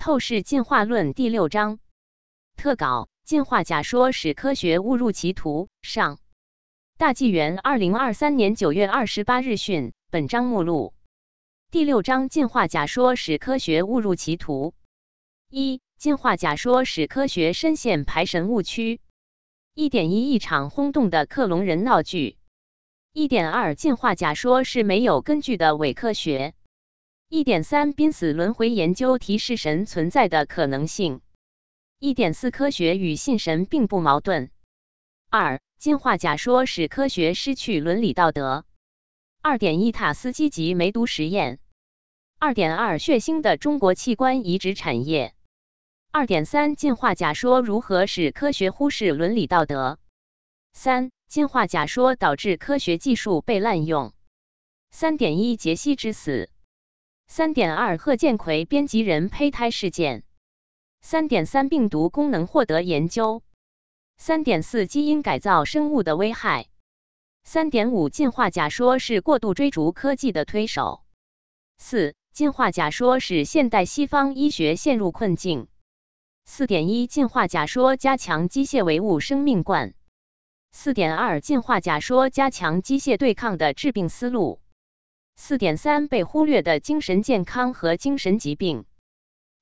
透视进化论第六章特稿：进化假说使科学误入歧途。上大纪元二零二三年九月二十八日讯。本章目录：第六章进化假说使科学误入歧途。一、进化假说使科学深陷排神误区。一点一一场轰动的克隆人闹剧。一点二进化假说是没有根据的伪科学。一点三，濒死轮回研究提示神存在的可能性。一点四，科学与信神并不矛盾。二，进化假说使科学失去伦理道德。二点一，塔斯基及梅毒实验。二点二，血腥的中国器官移植产业。二点三，进化假说如何使科学忽视伦理道德？三，进化假说导致科学技术被滥用。三点一，杰西之死。三点二，贺建奎编辑人胚胎事件。三点三，病毒功能获得研究。三点四，基因改造生物的危害。三点五，进化假说是过度追逐科技的推手。四，进化假说使现代西方医学陷入困境。四点一，进化假说加强机械唯物生命观。四点二，进化假说加强机械对抗的治病思路。四点三被忽略的精神健康和精神疾病。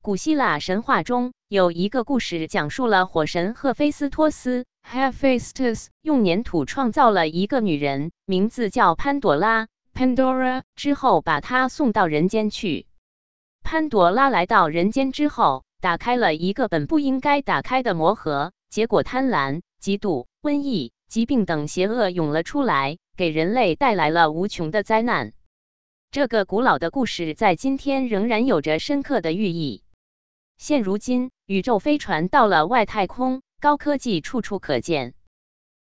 古希腊神话中有一个故事，讲述了火神赫菲斯托斯 （Hephaestus） 用粘土创造了一个女人，名字叫潘朵拉 （Pandora），之后把她送到人间去。潘朵拉来到人间之后，打开了一个本不应该打开的魔盒，结果贪婪、嫉妒、瘟疫、疾病等邪恶涌了出来，给人类带来了无穷的灾难。这个古老的故事在今天仍然有着深刻的寓意。现如今，宇宙飞船到了外太空，高科技处处可见，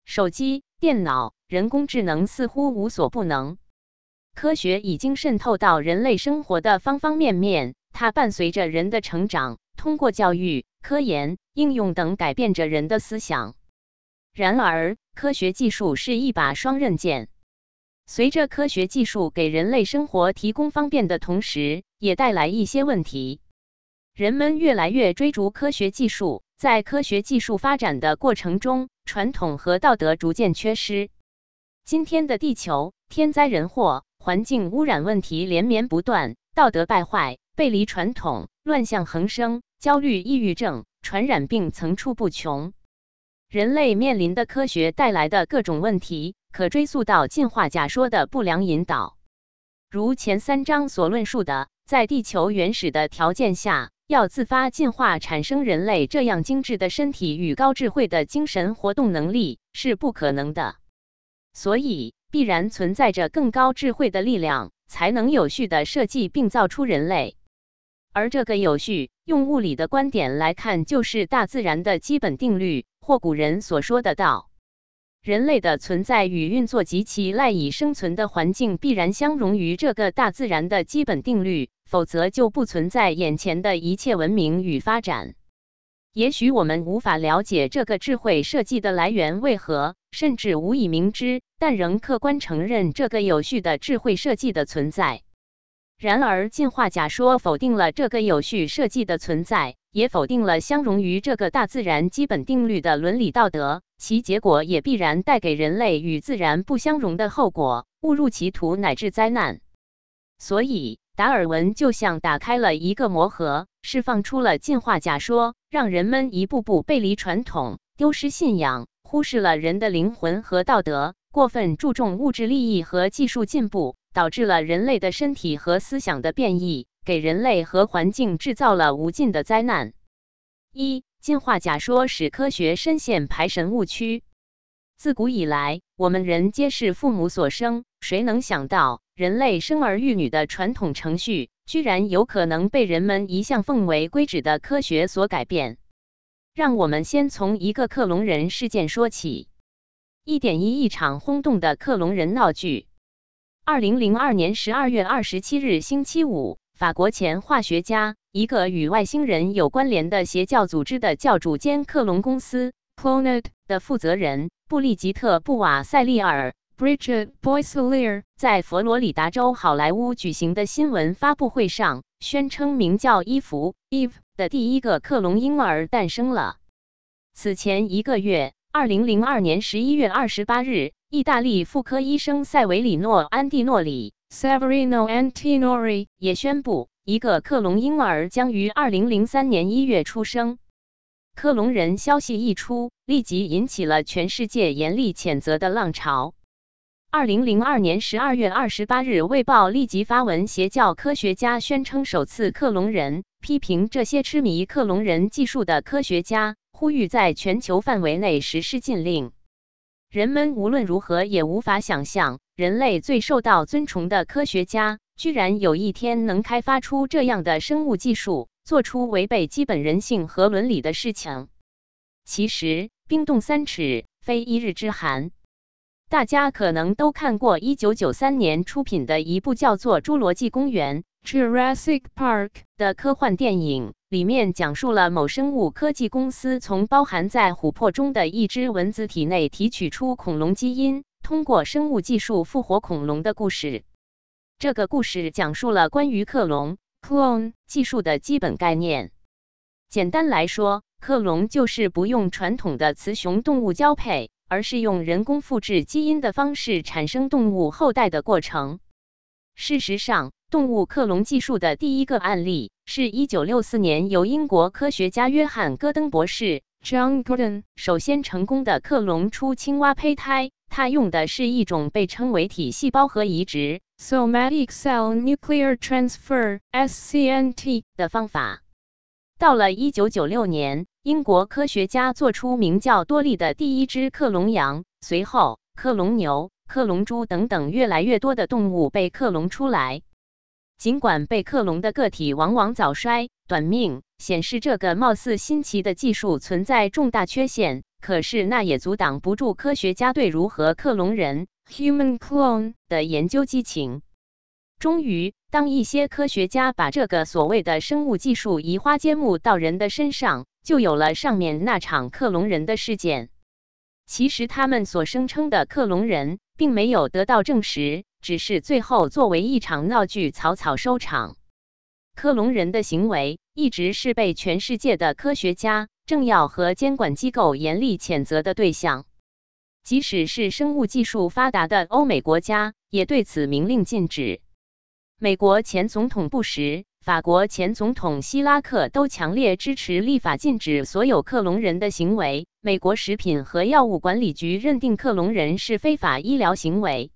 手机、电脑、人工智能似乎无所不能。科学已经渗透到人类生活的方方面面，它伴随着人的成长，通过教育、科研、应用等改变着人的思想。然而，科学技术是一把双刃剑。随着科学技术给人类生活提供方便的同时，也带来一些问题。人们越来越追逐科学技术，在科学技术发展的过程中，传统和道德逐渐缺失。今天的地球，天灾人祸、环境污染问题连绵不断，道德败坏、背离传统、乱象横生，焦虑、抑郁症、传染病层出不穷。人类面临的科学带来的各种问题。可追溯到进化假说的不良引导，如前三章所论述的，在地球原始的条件下，要自发进化产生人类这样精致的身体与高智慧的精神活动能力是不可能的。所以，必然存在着更高智慧的力量，才能有序的设计并造出人类。而这个有序，用物理的观点来看，就是大自然的基本定律，或古人所说的道。人类的存在与运作及其赖以生存的环境必然相融于这个大自然的基本定律，否则就不存在眼前的一切文明与发展。也许我们无法了解这个智慧设计的来源为何，甚至无以明知，但仍客观承认这个有序的智慧设计的存在。然而，进化假说否定了这个有序设计的存在。也否定了相融于这个大自然基本定律的伦理道德，其结果也必然带给人类与自然不相容的后果，误入歧途乃至灾难。所以，达尔文就像打开了一个魔盒，释放出了进化假说，让人们一步步背离传统，丢失信仰，忽视了人的灵魂和道德，过分注重物质利益和技术进步，导致了人类的身体和思想的变异。给人类和环境制造了无尽的灾难。一、进化假说使科学深陷排神误区。自古以来，我们人皆是父母所生，谁能想到人类生儿育女的传统程序，居然有可能被人们一向奉为圭臬的科学所改变？让我们先从一个克隆人事件说起。一点一，一场轰动的克隆人闹剧。二零零二年十二月二十七日，星期五。法国前化学家，一个与外星人有关联的邪教组织的教主兼克隆公司 Cloned 的负责人布丽吉特·布瓦塞利尔 （Bridget Boisselier） 在佛罗里达州好莱坞举行的新闻发布会上，宣称名叫伊芙 （Eve） 的第一个克隆婴儿诞生了。此前一个月，二零零二年十一月二十八日，意大利妇科医生塞维里诺·安蒂诺里 （Severino Antinori） 也宣布，一个克隆婴儿将于二零零三年一月出生。克隆人消息一出，立即引起了全世界严厉谴责的浪潮。二零零二年十二月二十八日，《卫报》立即发文邪教科学家宣称首次克隆人，批评这些痴迷克隆人技术的科学家，呼吁在全球范围内实施禁令。人们无论如何也无法想象，人类最受到尊崇的科学家，居然有一天能开发出这样的生物技术，做出违背基本人性和伦理的事情。其实，冰冻三尺，非一日之寒。大家可能都看过1993年出品的一部叫做《侏罗纪公园》（Jurassic Park） 的科幻电影，里面讲述了某生物科技公司从包含在琥珀中的一只蚊子体内提取出恐龙基因，通过生物技术复活恐龙的故事。这个故事讲述了关于克隆 （clone） 技术的基本概念。简单来说，克隆就是不用传统的雌雄动物交配。而是用人工复制基因的方式产生动物后代的过程。事实上，动物克隆技术的第一个案例是一九六四年由英国科学家约翰·戈登博士 （John Gordon） 首先成功的克隆出青蛙胚胎。他用的是一种被称为体细胞核移植 （Somatic Cell Nuclear Transfer，SCNT） 的方法。到了一九九六年。英国科学家做出名叫多利的第一只克隆羊，随后克隆牛、克隆猪等等越来越多的动物被克隆出来。尽管被克隆的个体往往早衰、短命，显示这个貌似新奇的技术存在重大缺陷，可是那也阻挡不住科学家对如何克隆人 （human clone） 的研究激情。终于，当一些科学家把这个所谓的生物技术移花接木到人的身上。就有了上面那场克隆人的事件。其实他们所声称的克隆人并没有得到证实，只是最后作为一场闹剧草草收场。克隆人的行为一直是被全世界的科学家、政要和监管机构严厉谴责的对象。即使是生物技术发达的欧美国家，也对此明令禁止。美国前总统布什。法国前总统希拉克都强烈支持立法禁止所有克隆人的行为。美国食品和药物管理局认定克隆人是非法医疗行为，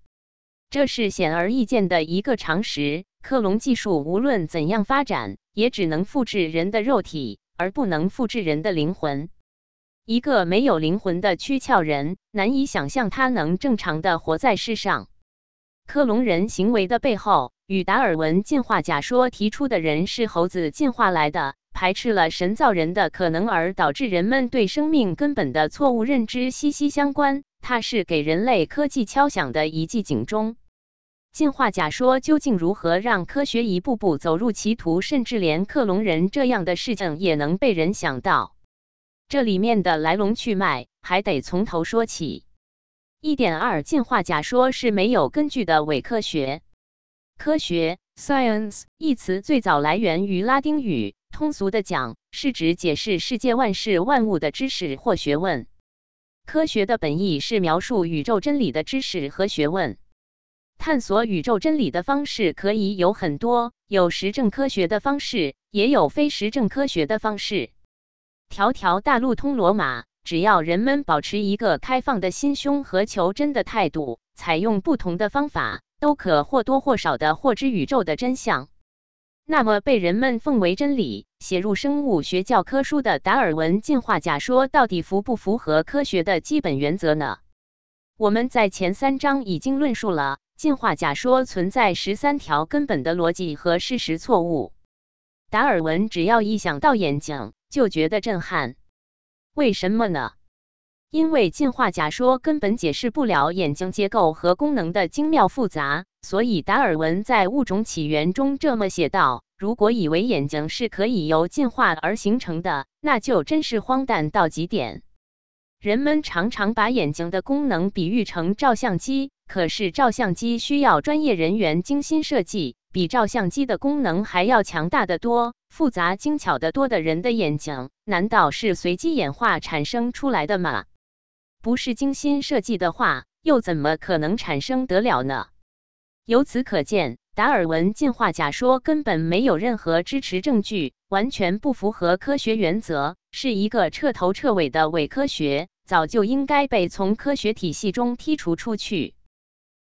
这是显而易见的一个常识。克隆技术无论怎样发展，也只能复制人的肉体，而不能复制人的灵魂。一个没有灵魂的躯壳人，难以想象他能正常的活在世上。克隆人行为的背后。与达尔文进化假说提出的人是猴子进化来的，排斥了神造人的可能，而导致人们对生命根本的错误认知息息相关。它是给人类科技敲响的一记警钟。进化假说究竟如何让科学一步步走入歧途，甚至连克隆人这样的事情也能被人想到？这里面的来龙去脉还得从头说起。一点二，进化假说是没有根据的伪科学。科学 （science） 一词最早来源于拉丁语，通俗的讲，是指解释世界万事万物的知识或学问。科学的本意是描述宇宙真理的知识和学问。探索宇宙真理的方式可以有很多，有实证科学的方式，也有非实证科学的方式。条条大路通罗马，只要人们保持一个开放的心胸和求真的态度，采用不同的方法。都可或多或少的获知宇宙的真相。那么，被人们奉为真理、写入生物学教科书的达尔文进化假说，到底符不符合科学的基本原则呢？我们在前三章已经论述了进化假说存在十三条根本的逻辑和事实错误。达尔文只要一想到眼睛，就觉得震撼。为什么呢？因为进化假说根本解释不了眼睛结构和功能的精妙复杂，所以达尔文在《物种起源》中这么写道：“如果以为眼睛是可以由进化而形成的，那就真是荒诞到极点。”人们常常把眼睛的功能比喻成照相机，可是照相机需要专业人员精心设计，比照相机的功能还要强大的多、复杂精巧的多的人的眼睛，难道是随机演化产生出来的吗？不是精心设计的话，又怎么可能产生得了呢？由此可见，达尔文进化假说根本没有任何支持证据，完全不符合科学原则，是一个彻头彻尾的伪科学，早就应该被从科学体系中剔除出去。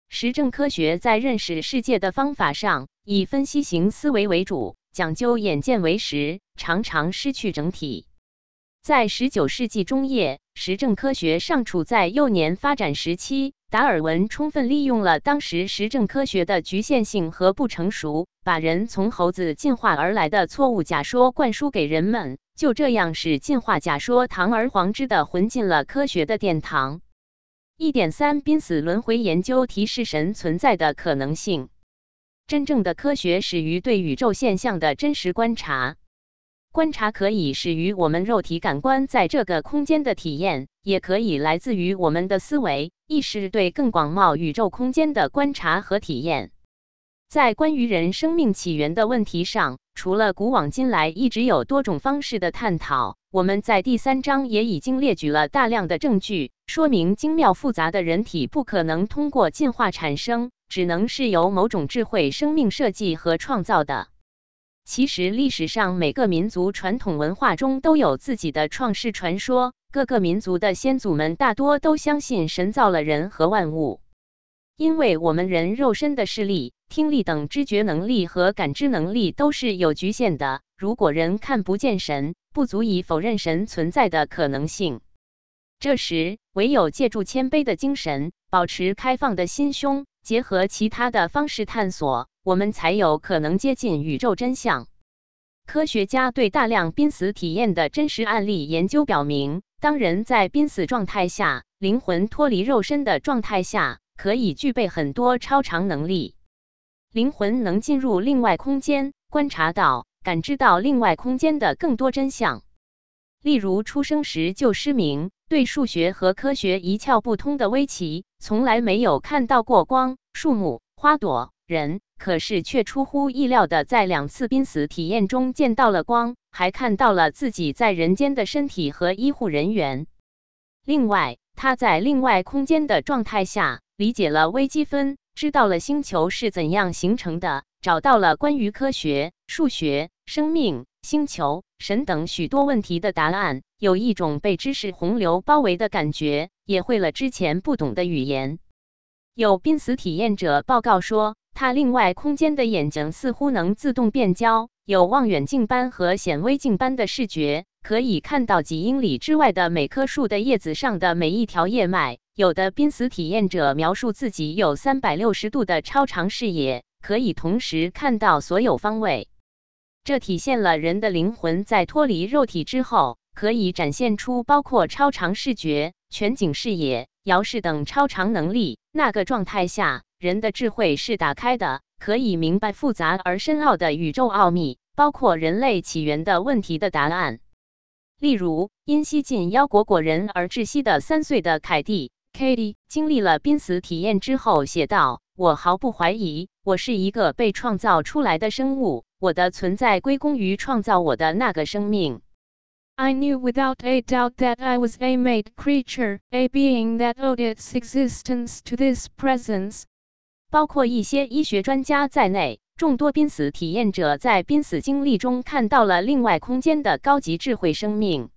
实证科学在认识世界的方法上，以分析型思维为主，讲究眼见为实，常常失去整体。在十九世纪中叶，实证科学尚处在幼年发展时期，达尔文充分利用了当时实证科学的局限性和不成熟，把人从猴子进化而来的错误假说灌输给人们，就这样使进化假说堂而皇之的混进了科学的殿堂。一点三，濒死轮回研究提示神存在的可能性。真正的科学始于对宇宙现象的真实观察，观察可以始于我们肉体感官在这个空间的体验，也可以来自于我们的思维意识对更广袤宇宙空间的观察和体验。在关于人生命起源的问题上，除了古往今来一直有多种方式的探讨，我们在第三章也已经列举了大量的证据，说明精妙复杂的人体不可能通过进化产生，只能是由某种智慧生命设计和创造的。其实，历史上每个民族传统文化中都有自己的创世传说，各个民族的先祖们大多都相信神造了人和万物。因为我们人肉身的视力、听力等知觉能力和感知能力都是有局限的。如果人看不见神，不足以否认神存在的可能性。这时，唯有借助谦卑的精神，保持开放的心胸，结合其他的方式探索，我们才有可能接近宇宙真相。科学家对大量濒死体验的真实案例研究表明，当人在濒死状态下，灵魂脱离肉身的状态下。可以具备很多超常能力，灵魂能进入另外空间，观察到、感知到另外空间的更多真相。例如，出生时就失明、对数学和科学一窍不通的威奇，从来没有看到过光、树木、花朵、人，可是却出乎意料的在两次濒死体验中见到了光，还看到了自己在人间的身体和医护人员。另外，他在另外空间的状态下。理解了微积分，知道了星球是怎样形成的，找到了关于科学、数学、生命、星球、神等许多问题的答案，有一种被知识洪流包围的感觉，也会了之前不懂的语言。有濒死体验者报告说，他另外空间的眼睛似乎能自动变焦，有望远镜般和显微镜般的视觉，可以看到几英里之外的每棵树的叶子上的每一条叶脉。有的濒死体验者描述自己有三百六十度的超长视野，可以同时看到所有方位。这体现了人的灵魂在脱离肉体之后，可以展现出包括超长视觉、全景视野、遥视等超长能力。那个状态下，人的智慧是打开的，可以明白复杂而深奥的宇宙奥秘，包括人类起源的问题的答案。例如，因吸进妖果果仁而窒息的三岁的凯蒂。Katie 经历了濒死体验之后写道：“我毫不怀疑，我是一个被创造出来的生物，我的存在归功于创造我的那个生命。” I knew without a doubt that I was a made creature, a being that owed its existence to this presence。包括一些医学专家在内，众多濒死体验者在濒死经历中看到了另外空间的高级智慧生命。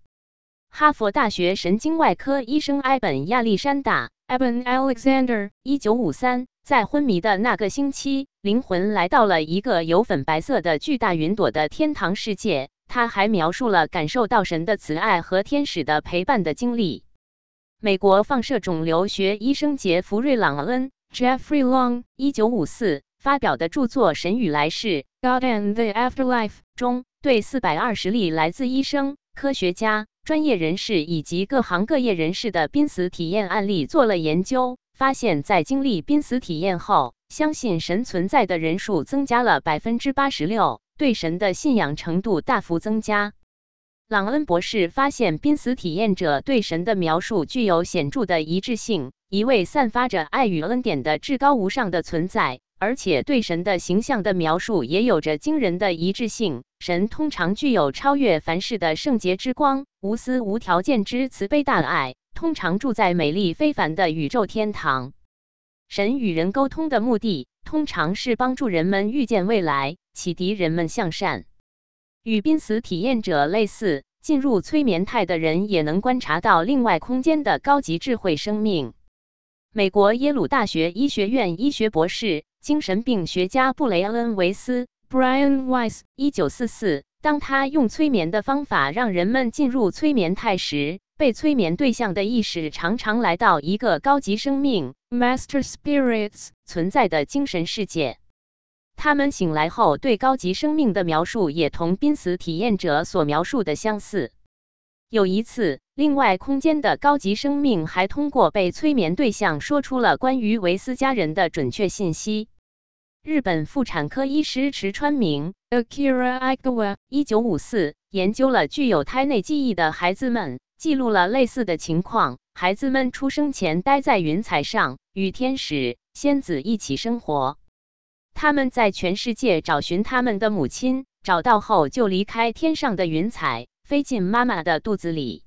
哈佛大学神经外科医生埃本·亚历山大 （Eben Alexander） 一九五三，在昏迷的那个星期，灵魂来到了一个有粉白色的巨大云朵的天堂世界。他还描述了感受到神的慈爱和天使的陪伴的经历。美国放射肿瘤学医生杰弗瑞·朗恩 （Jeffrey Long） 一九五四发表的著作《神与来世》（God and the Afterlife） 中，对四百二十例来自医生、科学家。专业人士以及各行各业人士的濒死体验案例做了研究，发现，在经历濒死体验后，相信神存在的人数增加了百分之八十六，对神的信仰程度大幅增加。朗恩博士发现，濒死体验者对神的描述具有显著的一致性：一位散发着爱与恩典的至高无上的存在，而且对神的形象的描述也有着惊人的一致性。神通常具有超越凡世的圣洁之光、无私无条件之慈悲大爱，通常住在美丽非凡的宇宙天堂。神与人沟通的目的，通常是帮助人们预见未来，启迪人们向善。与濒死体验者类似，进入催眠态的人也能观察到另外空间的高级智慧生命。美国耶鲁大学医学院医学博士、精神病学家布雷恩·维斯 （Brian Weiss） 一九四四，当他用催眠的方法让人们进入催眠态时，被催眠对象的意识常常来到一个高级生命 （Master Spirits） 存在的精神世界。他们醒来后对高级生命的描述也同濒死体验者所描述的相似。有一次，另外空间的高级生命还通过被催眠对象说出了关于维斯家人的准确信息。日本妇产科医师池川明 （Akira Igawa） 一九五四研究了具有胎内记忆的孩子们，记录了类似的情况。孩子们出生前待在云彩上，与天使、仙子一起生活。他们在全世界找寻他们的母亲，找到后就离开天上的云彩，飞进妈妈的肚子里。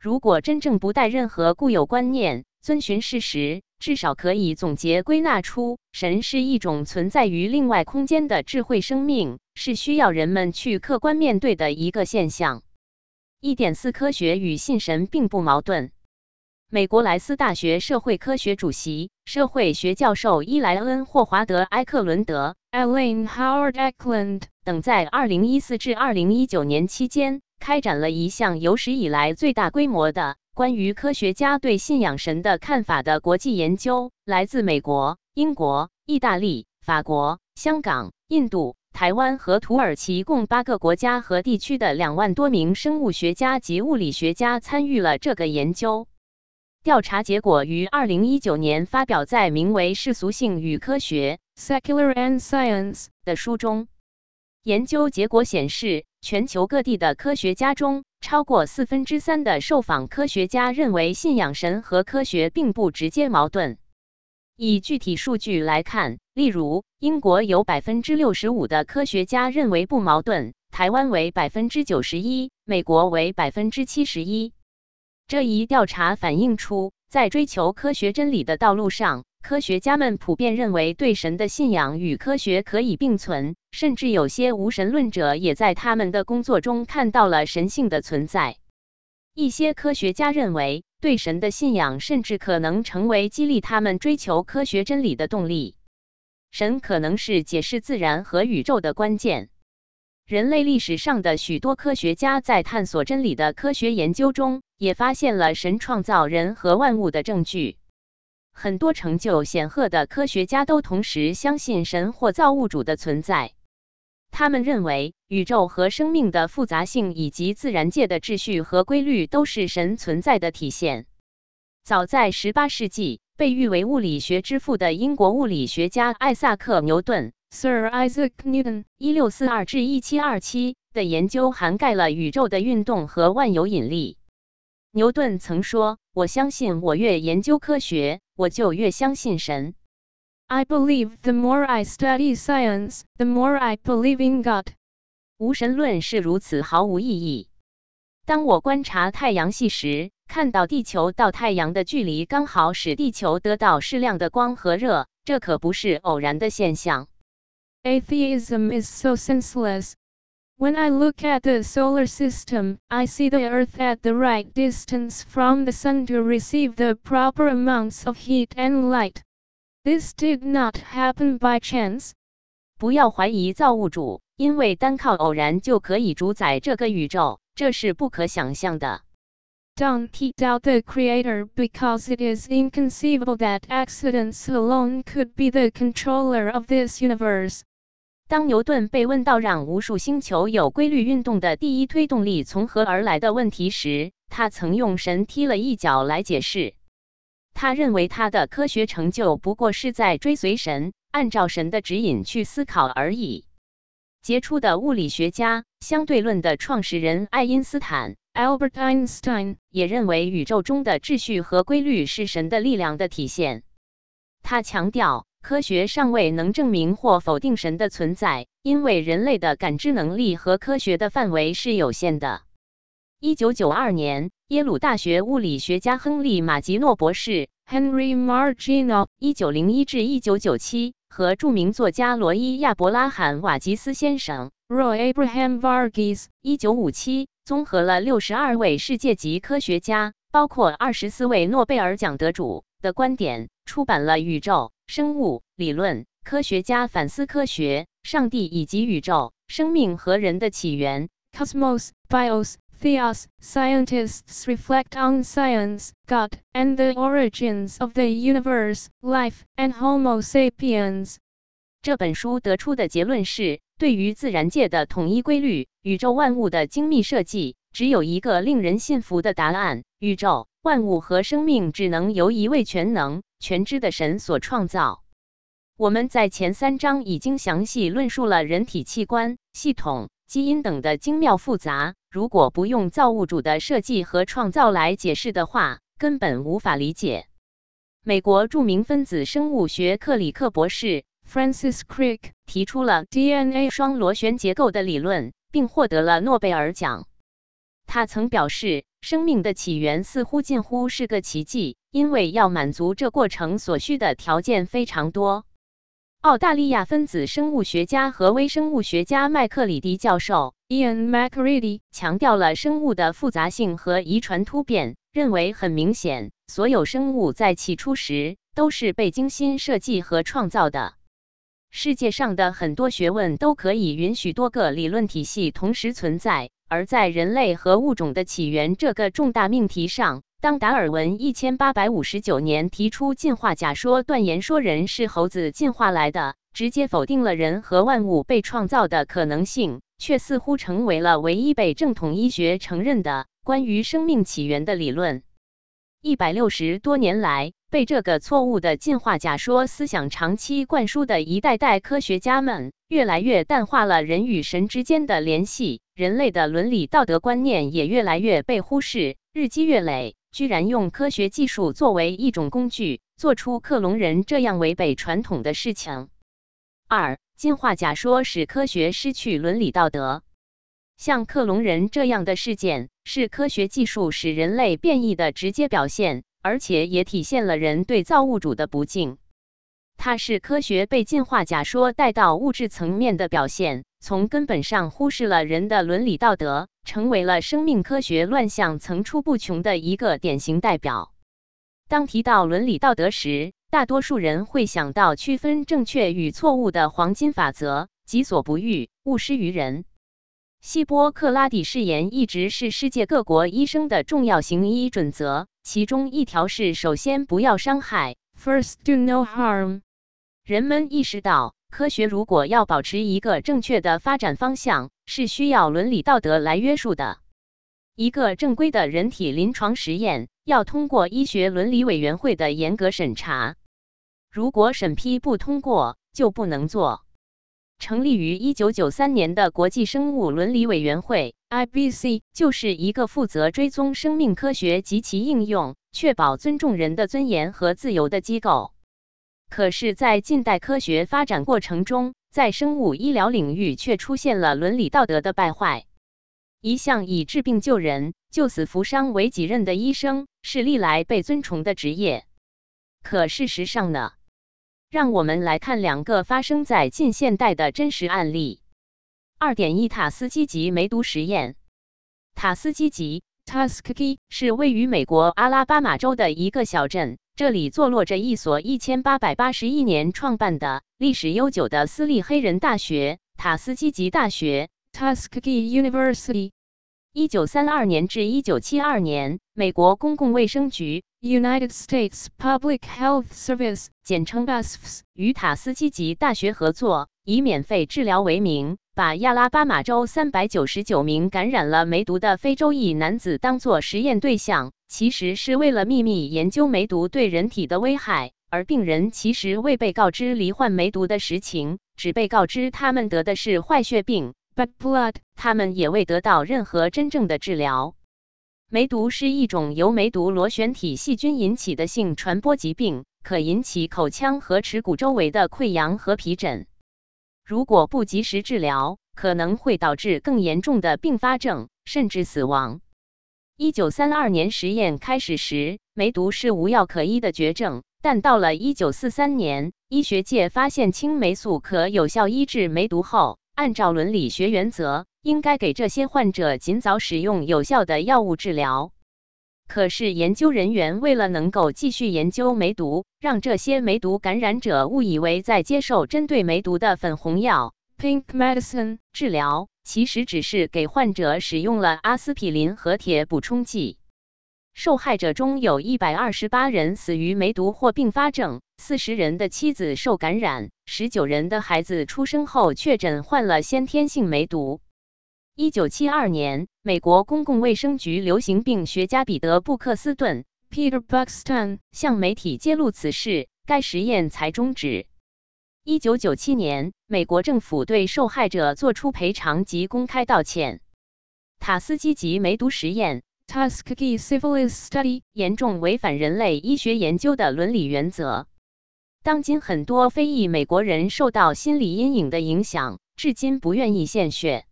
如果真正不带任何固有观念，遵循事实，至少可以总结归纳出，神是一种存在于另外空间的智慧生命，是需要人们去客观面对的一个现象。一点四，科学与信神并不矛盾。美国莱斯大学社会科学主席、社会学教授伊莱恩·霍华德·埃克伦德 e l a i n Howard Eklund） 等在2014至2019年期间开展了一项有史以来最大规模的关于科学家对信仰神的看法的国际研究。来自美国、英国、意大利、法国、香港、印度、台湾和土耳其共八个国家和地区的两万多名生物学家及物理学家参与了这个研究。调查结果于二零一九年发表在名为《世俗性与科学》（Secular and Science） 的书中。研究结果显示，全球各地的科学家中，超过四分之三的受访科学家认为信仰神和科学并不直接矛盾。以具体数据来看，例如，英国有百分之六十五的科学家认为不矛盾，台湾为百分之九十一，美国为百分之七十一。这一调查反映出，在追求科学真理的道路上，科学家们普遍认为对神的信仰与科学可以并存，甚至有些无神论者也在他们的工作中看到了神性的存在。一些科学家认为，对神的信仰甚至可能成为激励他们追求科学真理的动力。神可能是解释自然和宇宙的关键。人类历史上的许多科学家在探索真理的科学研究中，也发现了神创造人和万物的证据。很多成就显赫的科学家都同时相信神或造物主的存在。他们认为，宇宙和生命的复杂性以及自然界的秩序和规律都是神存在的体现。早在18世纪，被誉为物理学之父的英国物理学家艾萨克·牛顿。Sir Isaac Newton 一六四二至一七二七的研究涵盖了宇宙的运动和万有引力。牛顿曾说：“我相信，我越研究科学，我就越相信神。” I believe the more I study science, the more I believe in God。无神论是如此毫无意义。当我观察太阳系时，看到地球到太阳的距离刚好使地球得到适量的光和热，这可不是偶然的现象。Atheism is so senseless. When I look at the solar system, I see the Earth at the right distance from the Sun to receive the proper amounts of heat and light. This did not happen by chance. 不要怀疑造物主，因为单靠偶然就可以主宰这个宇宙，这是不可想象的。Don't doubt the Creator because it is inconceivable that accidents alone could be the controller of this universe. 当牛顿被问到让无数星球有规律运动的第一推动力从何而来的问题时，他曾用神踢了一脚来解释。他认为他的科学成就不过是在追随神，按照神的指引去思考而已。杰出的物理学家、相对论的创始人爱因斯坦 （Albert Einstein） 也认为宇宙中的秩序和规律是神的力量的体现。他强调，科学尚未能证明或否定神的存在，因为人类的感知能力和科学的范围是有限的。一九九二年，耶鲁大学物理学家亨利·马吉诺博士 Henry Margino 一九零一至一九九七）和著名作家罗伊·亚伯拉罕·瓦吉斯先生 Roy Abraham Varghese 一九五七）综合了六十二位世界级科学家，包括二十四位诺贝尔奖得主的观点，出版了《宇宙》。生物理论科学家反思科学、上帝以及宇宙、生命和人的起源。Cosmos, Bios, Theos. Scientists reflect on science, God, and the origins of the universe, life, and Homo sapiens. 这本书得出的结论是，对于自然界的统一规律、宇宙万物的精密设计，只有一个令人信服的答案：宇宙万物和生命只能由一位全能。全知的神所创造。我们在前三章已经详细论述了人体器官、系统、基因等的精妙复杂。如果不用造物主的设计和创造来解释的话，根本无法理解。美国著名分子生物学克里克博士 Francis Crick 提出了 DNA 双螺旋结构的理论，并获得了诺贝尔奖。他曾表示，生命的起源似乎近乎是个奇迹。因为要满足这过程所需的条件非常多。澳大利亚分子生物学家和微生物学家麦克里迪教授 Ian MacReady） 强调了生物的复杂性和遗传突变，认为很明显，所有生物在起初时都是被精心设计和创造的。世界上的很多学问都可以允许多个理论体系同时存在，而在人类和物种的起源这个重大命题上。当达尔文一千八百五十九年提出进化假说，断言说人是猴子进化来的，直接否定了人和万物被创造的可能性，却似乎成为了唯一被正统医学承认的关于生命起源的理论。一百六十多年来，被这个错误的进化假说思想长期灌输的一代代科学家们，越来越淡化了人与神之间的联系，人类的伦理道德观念也越来越被忽视，日积月累。居然用科学技术作为一种工具，做出克隆人这样违背传统的事情。二、进化假说使科学失去伦理道德。像克隆人这样的事件，是科学技术使人类变异的直接表现，而且也体现了人对造物主的不敬。它是科学被进化假说带到物质层面的表现。从根本上忽视了人的伦理道德，成为了生命科学乱象层出不穷的一个典型代表。当提到伦理道德时，大多数人会想到区分正确与错误的黄金法则：己所不欲，勿施于人。希波克拉底誓言一直是世界各国医生的重要行医准则，其中一条是：首先不要伤害，First do no harm。人们意识到。科学如果要保持一个正确的发展方向，是需要伦理道德来约束的。一个正规的人体临床实验要通过医学伦理委员会的严格审查，如果审批不通过，就不能做。成立于一九九三年的国际生物伦理委员会 （IBC） 就是一个负责追踪生命科学及其应用，确保尊重人的尊严和自由的机构。可是，在近代科学发展过程中，在生物医疗领域却出现了伦理道德的败坏。一向以治病救人、救死扶伤为己任的医生，是历来被尊崇的职业。可事实上呢？让我们来看两个发生在近现代的真实案例。二点一塔斯基级梅毒实验。塔斯基级 （Tuskegee） 是位于美国阿拉巴马州的一个小镇。这里坐落着一所一千八百八十一年创办的、历史悠久的私立黑人大学——塔斯基级大学 （Tuskegee University）。一九三二年至一九七二年，美国公共卫生局 （United States Public Health Service） 简称 USFS 与塔斯基级大学合作，以免费治疗为名。把亚拉巴马州三百九十九名感染了梅毒的非洲裔男子当作实验对象，其实是为了秘密研究梅毒对人体的危害。而病人其实未被告知罹患梅毒的实情，只被告知他们得的是坏血病 （bad blood），他们也未得到任何真正的治疗。梅毒是一种由梅毒螺旋体细菌引起的性传播疾病，可引起口腔和耻骨周围的溃疡和皮疹。如果不及时治疗，可能会导致更严重的并发症，甚至死亡。一九三二年实验开始时，梅毒是无药可医的绝症。但到了一九四三年，医学界发现青霉素可有效医治梅毒后，按照伦理学原则，应该给这些患者尽早使用有效的药物治疗。可是，研究人员为了能够继续研究梅毒，让这些梅毒感染者误以为在接受针对梅毒的粉红药 （pink medicine） 治疗，其实只是给患者使用了阿司匹林和铁补充剂。受害者中有一百二十八人死于梅毒或并发症，四十人的妻子受感染，十九人的孩子出生后确诊患了先天性梅毒。一九七二年，美国公共卫生局流行病学家彼得·布克斯顿 （Peter Buxton） 向媒体揭露此事，该实验才终止。一九九七年，美国政府对受害者作出赔偿及公开道歉。塔斯基级梅毒实验。Tuskegee syphilis study 严重违反人类医学研究的伦理原则。当今很多非裔美国人受到心理阴影的影响，至今不愿意献血。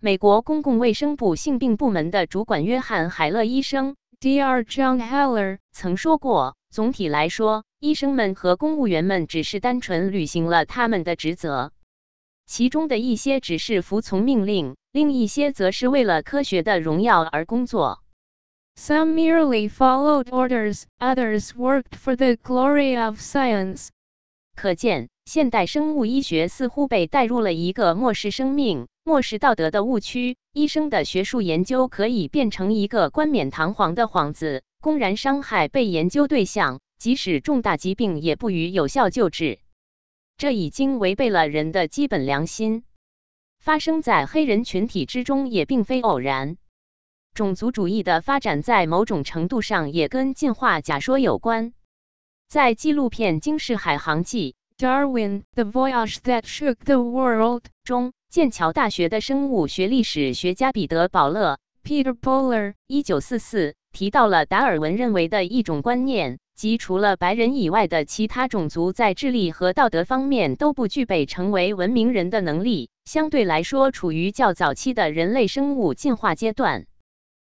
美国公共卫生部性病部门的主管约翰·海勒医生 （Dr. John Heller） 曾说过：“总体来说，医生们和公务员们只是单纯履行了他们的职责，其中的一些只是服从命令。”另一些则是为了科学的荣耀而工作。Some merely followed orders, others worked for the glory of science. 可见，现代生物医学似乎被带入了一个漠视生命、漠视道德的误区。医生的学术研究可以变成一个冠冕堂皇的幌子，公然伤害被研究对象，即使重大疾病也不予有效救治。这已经违背了人的基本良心。发生在黑人群体之中也并非偶然。种族主义的发展在某种程度上也跟进化假说有关。在纪录片《惊世海航记》（Darwin: The Voyage That Shook the World） 中，剑桥大学的生物学历史学家彼得·保勒 （Peter Bowler） 一九四四提到了达尔文认为的一种观念。即除了白人以外的其他种族，在智力和道德方面都不具备成为文明人的能力，相对来说处于较早期的人类生物进化阶段。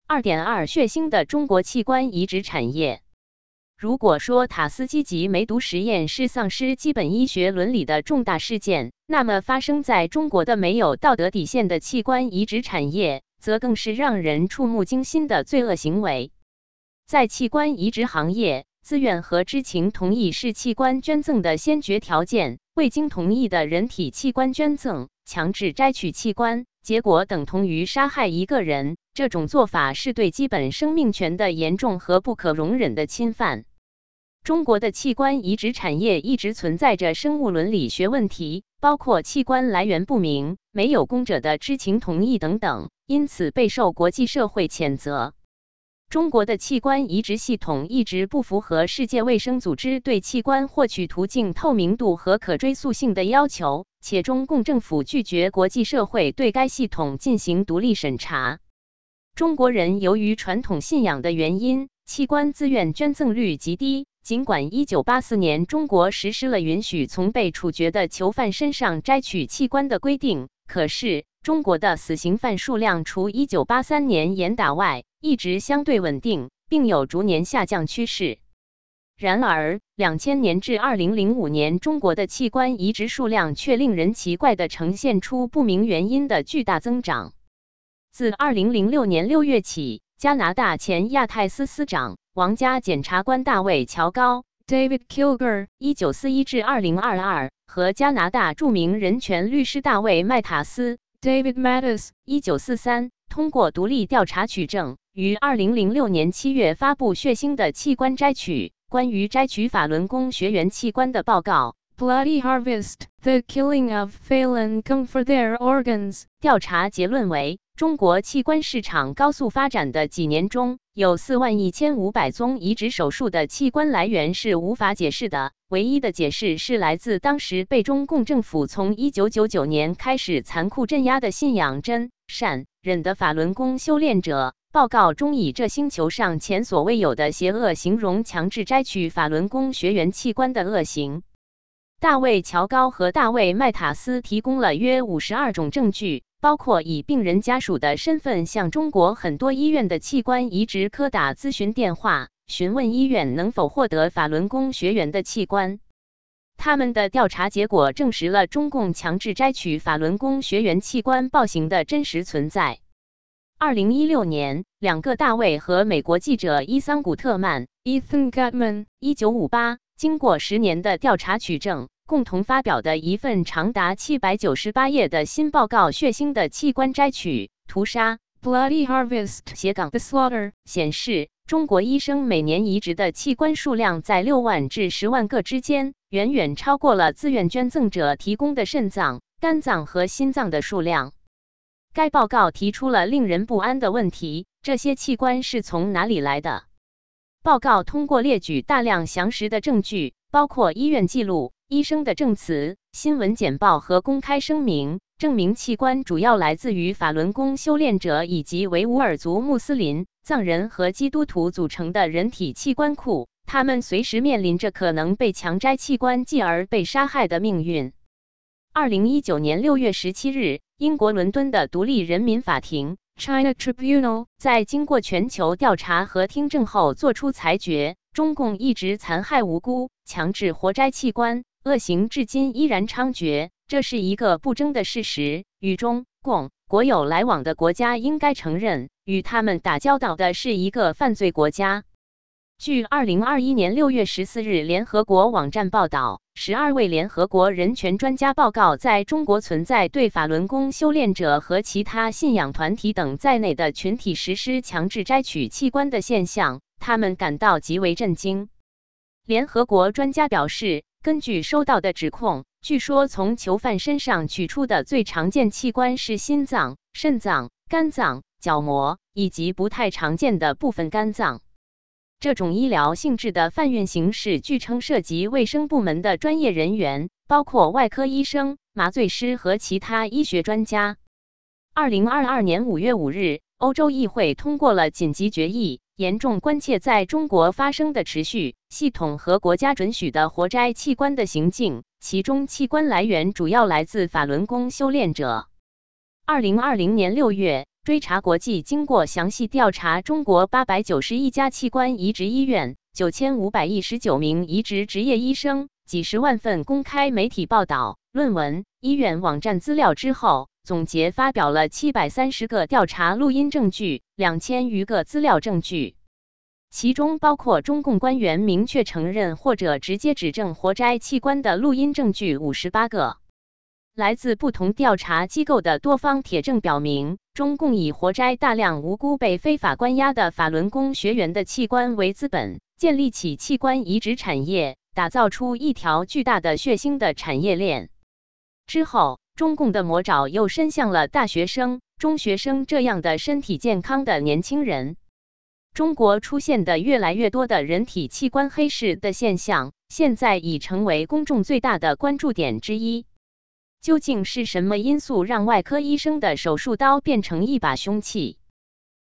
二点二，血腥的中国器官移植产业。如果说塔斯基级梅毒实验是丧失基本医学伦理的重大事件，那么发生在中国的没有道德底线的器官移植产业，则更是让人触目惊心的罪恶行为。在器官移植行业。自愿和知情同意是器官捐赠的先决条件。未经同意的人体器官捐赠、强制摘取器官，结果等同于杀害一个人。这种做法是对基本生命权的严重和不可容忍的侵犯。中国的器官移植产业一直存在着生物伦理学问题，包括器官来源不明、没有供者的知情同意等等，因此备受国际社会谴责。中国的器官移植系统一直不符合世界卫生组织对器官获取途径透明度和可追溯性的要求，且中共政府拒绝国际社会对该系统进行独立审查。中国人由于传统信仰的原因，器官自愿捐赠率极低。尽管1984年中国实施了允许从被处决的囚犯身上摘取器官的规定，可是中国的死刑犯数量除1983年严打外，一直相对稳定，并有逐年下降趋势。然而，两千年至二零零五年，中国的器官移植数量却令人奇怪地呈现出不明原因的巨大增长。自二零零六年六月起，加拿大前亚太司司长、王家检察官大卫·乔高 （David Kilger，一九四一至二零二二）和加拿大著名人权律师大卫·麦塔斯 （David Mattis，一九四三）通过独立调查取证。于二零零六年七月发布血腥的器官摘取关于摘取法轮功学员器官的报告。Bloody Harvest: The Killing of Falun Gong for Their Organs。调查结论为：中国器官市场高速发展的几年中，有四万一千五百宗移植手术的器官来源是无法解释的。唯一的解释是来自当时被中共政府从一九九九年开始残酷镇压的信仰真善忍的法轮功修炼者。报告中以这星球上前所未有的邪恶形容强制摘取法轮功学员器官的恶行。大卫·乔高和大卫·麦塔斯提供了约五十二种证据，包括以病人家属的身份向中国很多医院的器官移植科打咨询电话，询问医院能否获得法轮功学员的器官。他们的调查结果证实了中共强制摘取法轮功学员器官暴行的真实存在。二零一六年，两个大卫和美国记者伊桑·古特曼 （Ethan Gutman） 一九五八。经过十年的调查取证，共同发表的一份长达七百九十八页的新报告《血腥的器官摘取、屠杀》（Bloody Harvest） 斜杠 The Slaughter 显示，中国医生每年移植的器官数量在六万至十万个之间，远远超过了自愿捐赠者提供的肾脏、肝脏和心脏的数量。该报告提出了令人不安的问题：这些器官是从哪里来的？报告通过列举大量详实的证据，包括医院记录、医生的证词、新闻简报和公开声明，证明器官主要来自于法轮功修炼者以及维吾尔族穆斯林、藏人和基督徒组成的人体器官库。他们随时面临着可能被强摘器官继而被杀害的命运。二零一九年六月十七日，英国伦敦的独立人民法庭。China Tribunal 在经过全球调查和听证后作出裁决：中共一直残害无辜，强制活摘器官，恶行至今依然猖獗，这是一个不争的事实。与中共国有来往的国家应该承认，与他们打交道的是一个犯罪国家。据二零二一年六月十四日联合国网站报道，十二位联合国人权专家报告，在中国存在对法轮功修炼者和其他信仰团体等在内的群体实施强制摘取器官的现象，他们感到极为震惊。联合国专家表示，根据收到的指控，据说从囚犯身上取出的最常见器官是心脏、肾脏、肝脏、角膜以及不太常见的部分肝脏。这种医疗性质的贩运形式，据称涉及卫生部门的专业人员，包括外科医生、麻醉师和其他医学专家。二零二二年五月五日，欧洲议会通过了紧急决议，严重关切在中国发生的持续、系统和国家准许的活摘器官的行径，其中器官来源主要来自法轮功修炼者。二零二零年六月。追查国际经过详细调查，中国八百九十一家器官移植医院、九千五百一十九名移植执业医生、几十万份公开媒体报道、论文、医院网站资料之后，总结发表了七百三十个调查录音证据、两千余个资料证据，其中包括中共官员明确承认或者直接指证活摘器官的录音证据五十八个。来自不同调查机构的多方铁证表明，中共以活摘大量无辜被非法关押的法轮功学员的器官为资本，建立起器官移植产业，打造出一条巨大的血腥的产业链。之后，中共的魔爪又伸向了大学生、中学生这样的身体健康的年轻人。中国出现的越来越多的人体器官黑市的现象，现在已成为公众最大的关注点之一。究竟是什么因素让外科医生的手术刀变成一把凶器？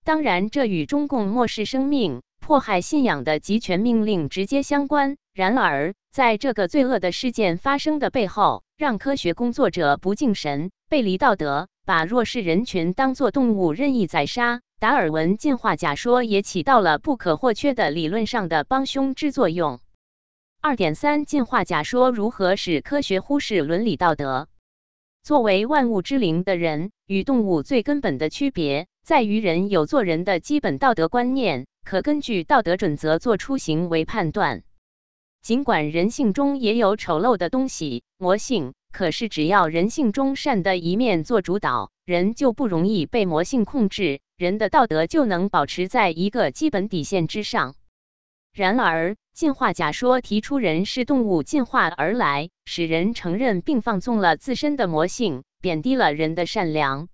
当然，这与中共漠视生命、迫害信仰的集权命令直接相关。然而，在这个罪恶的事件发生的背后，让科学工作者不敬神、背离道德，把弱势人群当作动物任意宰杀，达尔文进化假说也起到了不可或缺的理论上的帮凶之作用。二点三，进化假说如何使科学忽视伦理道德？作为万物之灵的人，与动物最根本的区别在于人有做人的基本道德观念，可根据道德准则做出行为判断。尽管人性中也有丑陋的东西，魔性，可是只要人性中善的一面做主导，人就不容易被魔性控制，人的道德就能保持在一个基本底线之上。然而，进化假说提出人是动物进化而来，使人承认并放纵了自身的魔性，贬低了人的善良。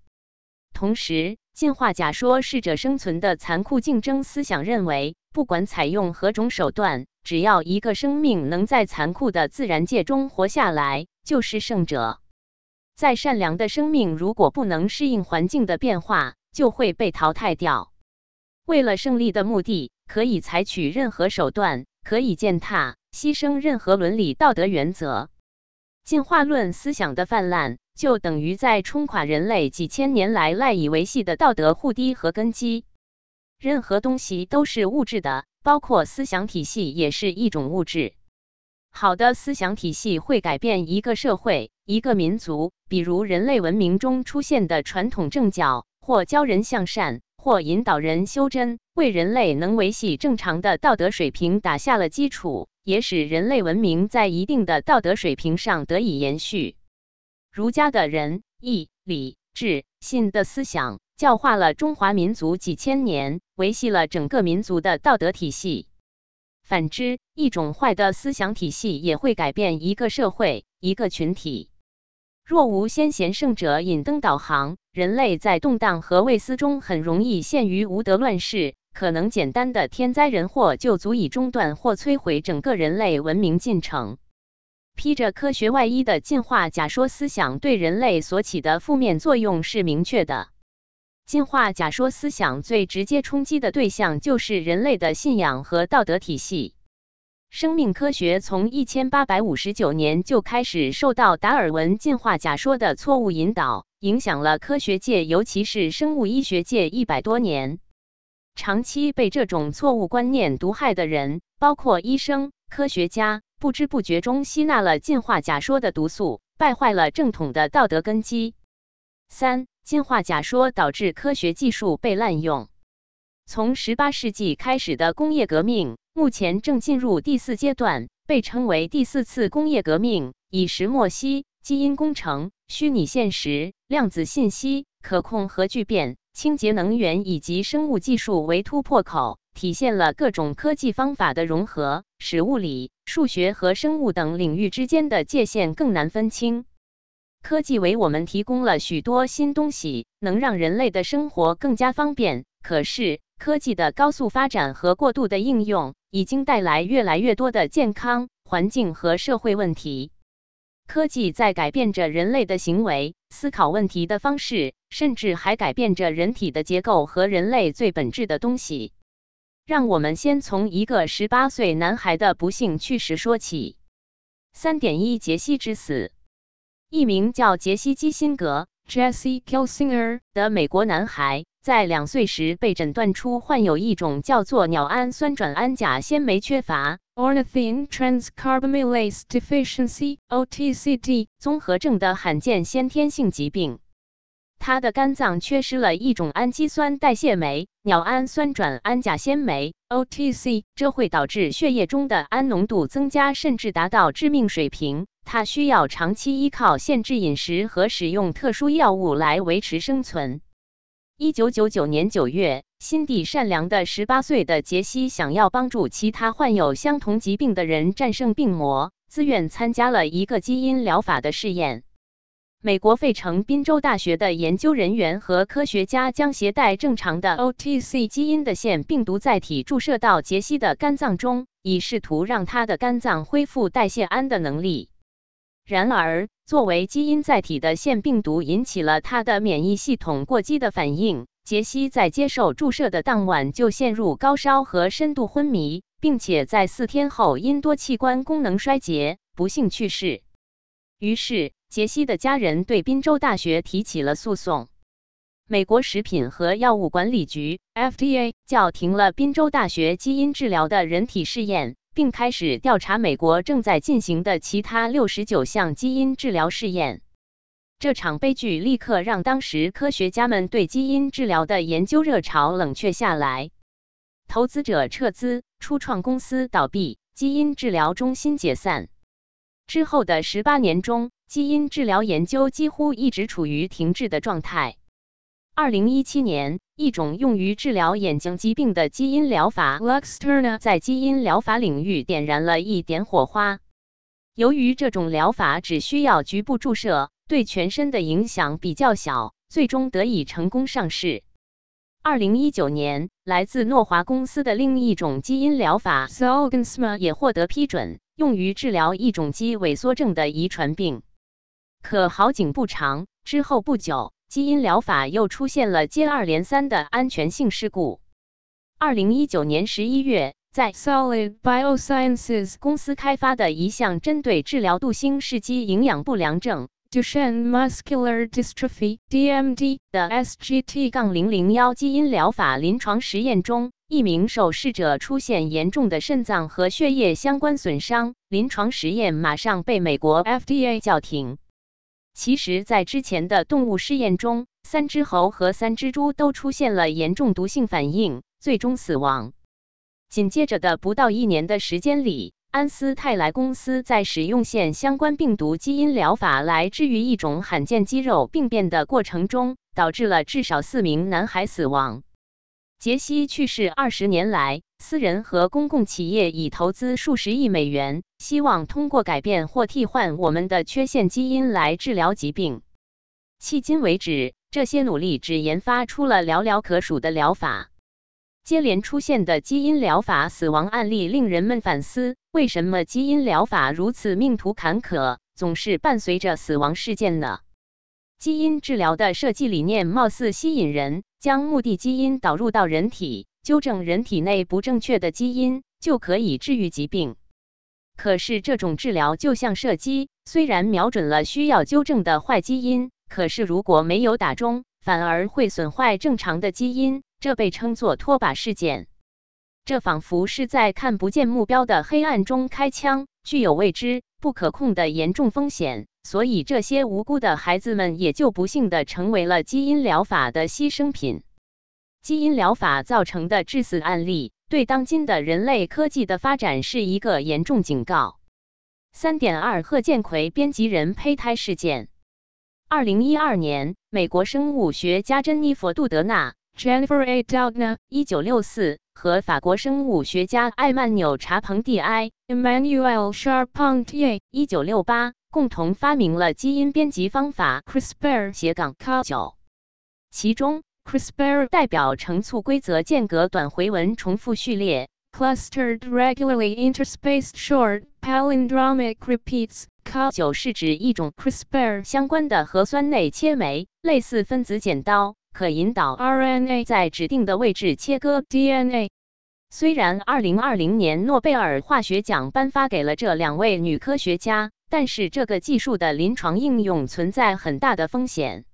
同时，进化假说适者生存的残酷竞争思想认为，不管采用何种手段，只要一个生命能在残酷的自然界中活下来，就是胜者。再善良的生命，如果不能适应环境的变化，就会被淘汰掉。为了胜利的目的，可以采取任何手段，可以践踏、牺牲任何伦理道德原则。进化论思想的泛滥，就等于在冲垮人类几千年来赖以维系的道德护堤和根基。任何东西都是物质的，包括思想体系也是一种物质。好的思想体系会改变一个社会、一个民族，比如人类文明中出现的传统政教，或教人向善，或引导人修真，为人类能维系正常的道德水平打下了基础。也使人类文明在一定的道德水平上得以延续。儒家的仁、义、礼、智、信的思想教化了中华民族几千年，维系了整个民族的道德体系。反之，一种坏的思想体系也会改变一个社会、一个群体。若无先贤圣者引灯导航，人类在动荡和未思中很容易陷于无德乱世。可能简单的天灾人祸就足以中断或摧毁整个人类文明进程。披着科学外衣的进化假说思想对人类所起的负面作用是明确的。进化假说思想最直接冲击的对象就是人类的信仰和道德体系。生命科学从一千八百五十九年就开始受到达尔文进化假说的错误引导，影响了科学界，尤其是生物医学界一百多年。长期被这种错误观念毒害的人，包括医生、科学家，不知不觉中吸纳了进化假说的毒素，败坏了正统的道德根基。三、进化假说导致科学技术被滥用。从十八世纪开始的工业革命，目前正进入第四阶段，被称为第四次工业革命，以石墨烯、基因工程、虚拟现实、量子信息、可控核聚变。清洁能源以及生物技术为突破口，体现了各种科技方法的融合，使物理、数学和生物等领域之间的界限更难分清。科技为我们提供了许多新东西，能让人类的生活更加方便。可是，科技的高速发展和过度的应用，已经带来越来越多的健康、环境和社会问题。科技在改变着人类的行为、思考问题的方式，甚至还改变着人体的结构和人类最本质的东西。让我们先从一个十八岁男孩的不幸去世说起。三点一：杰西之死。一名叫杰西·基辛格 （Jesse Kilsinger 的美国男孩，在两岁时被诊断出患有一种叫做鸟氨酸转氨甲纤酶缺乏。Ornithine transcarbamylase deficiency (OTCD) 综合症的罕见先天性疾病，他的肝脏缺失了一种氨基酸代谢酶——鸟氨酸转氨甲纤酶 （OTC），这会导致血液中的氨浓度增加，甚至达到致命水平。他需要长期依靠限制饮食和使用特殊药物来维持生存。一九九九年九月。心地善良的十八岁的杰西想要帮助其他患有相同疾病的人战胜病魔，自愿参加了一个基因疗法的试验。美国费城宾州大学的研究人员和科学家将携带正常的 OTC 基因的腺病毒载体注射到杰西的肝脏中，以试图让他的肝脏恢复代谢氨的能力。然而，作为基因载体的腺病毒引起了他的免疫系统过激的反应。杰西在接受注射的当晚就陷入高烧和深度昏迷，并且在四天后因多器官功能衰竭不幸去世。于是，杰西的家人对宾州大学提起了诉讼。美国食品和药物管理局 （FDA） 叫停了宾州大学基因治疗的人体试验，并开始调查美国正在进行的其他六十九项基因治疗试验。这场悲剧立刻让当时科学家们对基因治疗的研究热潮冷却下来，投资者撤资，初创公司倒闭，基因治疗中心解散。之后的十八年中，基因治疗研究几乎一直处于停滞的状态。二零一七年，一种用于治疗眼睛疾病的基因疗法 Luxturna 在基因疗法领域点燃了一点火花。由于这种疗法只需要局部注射。对全身的影响比较小，最终得以成功上市。二零一九年，来自诺华公司的另一种基因疗法 Zolgensma 也获得批准，用于治疗一种肌萎缩症的遗传病。可好景不长，之后不久，基因疗法又出现了接二连三的安全性事故。二零一九年十一月，在 Solid Biosciences 公司开发的一项针对治疗杜兴氏肌营养不良症 Duchenne Muscular Dystrophy (DMD) 的 SGT-001 基因疗法临床实验中，一名受试者出现严重的肾脏和血液相关损伤，临床实验马上被美国 FDA 叫停。其实，在之前的动物试验中，三只猴和三只猪都出现了严重毒性反应，最终死亡。紧接着的不到一年的时间里，安斯泰莱公司在使用线相关病毒基因疗法来治愈一种罕见肌肉病变的过程中，导致了至少四名男孩死亡。杰西去世二十年来，私人和公共企业已投资数十亿美元，希望通过改变或替换我们的缺陷基因来治疗疾病。迄今为止，这些努力只研发出了寥寥可数的疗法。接连出现的基因疗法死亡案例令人们反思：为什么基因疗法如此命途坎坷，总是伴随着死亡事件呢？基因治疗的设计理念貌似吸引人，将目的基因导入到人体，纠正人体内不正确的基因，就可以治愈疾病。可是，这种治疗就像射击，虽然瞄准了需要纠正的坏基因。可是，如果没有打中，反而会损坏正常的基因，这被称作拖把事件。这仿佛是在看不见目标的黑暗中开枪，具有未知、不可控的严重风险。所以，这些无辜的孩子们也就不幸的成为了基因疗法的牺牲品。基因疗法造成的致死案例，对当今的人类科技的发展是一个严重警告。三点二贺建奎编辑人胚胎事件。二零一二年，美国生物学家珍妮佛·杜德纳 （Jennifer A. Doudna） 一九六四和法国生物学家艾曼纽·查彭蒂埃 （Emmanuel Charpentier） 一九六八共同发明了基因编辑方法 CRISPR 斜杠 Cas9，其中 CRISPR 代表成簇规则间隔短回文重复序列 （Clustered Regularly Interspaced Short Palindromic Repeats）。Cas9 是指一种 CRISPR 相关的核酸内切酶，类似分子剪刀，可引导 RNA 在指定的位置切割 DNA。虽然2020年诺贝尔化学奖颁发给了这两位女科学家，但是这个技术的临床应用存在很大的风险。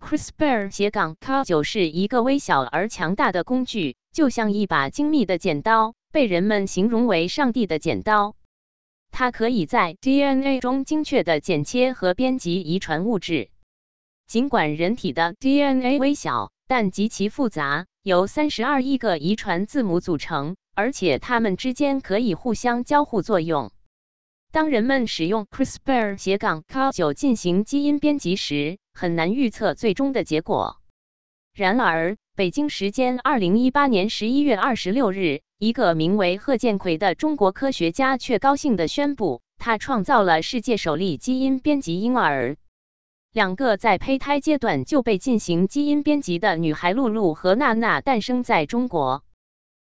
CRISPR 斜杠 Cas9 是一个微小而强大的工具，就像一把精密的剪刀，被人们形容为“上帝的剪刀”。它可以在 DNA 中精确地剪切和编辑遗传物质。尽管人体的 DNA 微小，但极其复杂，由三十二亿个遗传字母组成，而且它们之间可以互相交互作用。当人们使用 CRISPR 斜杠 Cas9 进行基因编辑时，很难预测最终的结果。然而，北京时间二零一八年十一月二十六日。一个名为贺建奎的中国科学家却高兴地宣布，他创造了世界首例基因编辑婴儿。两个在胚胎阶段就被进行基因编辑的女孩露露和娜娜诞生在中国。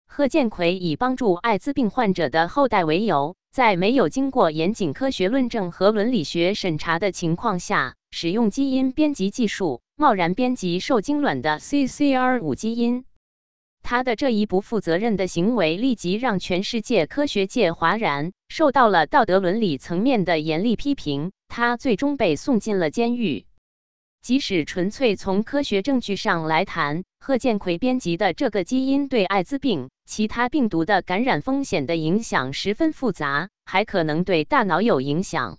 贺建奎以帮助艾滋病患者的后代为由，在没有经过严谨科学论证和伦理学审查的情况下，使用基因编辑技术，贸然编辑受精卵的 CCR5 基因。他的这一不负责任的行为立即让全世界科学界哗然，受到了道德伦理层面的严厉批评。他最终被送进了监狱。即使纯粹从科学证据上来谈，贺建奎编辑的这个基因对艾滋病、其他病毒的感染风险的影响十分复杂，还可能对大脑有影响。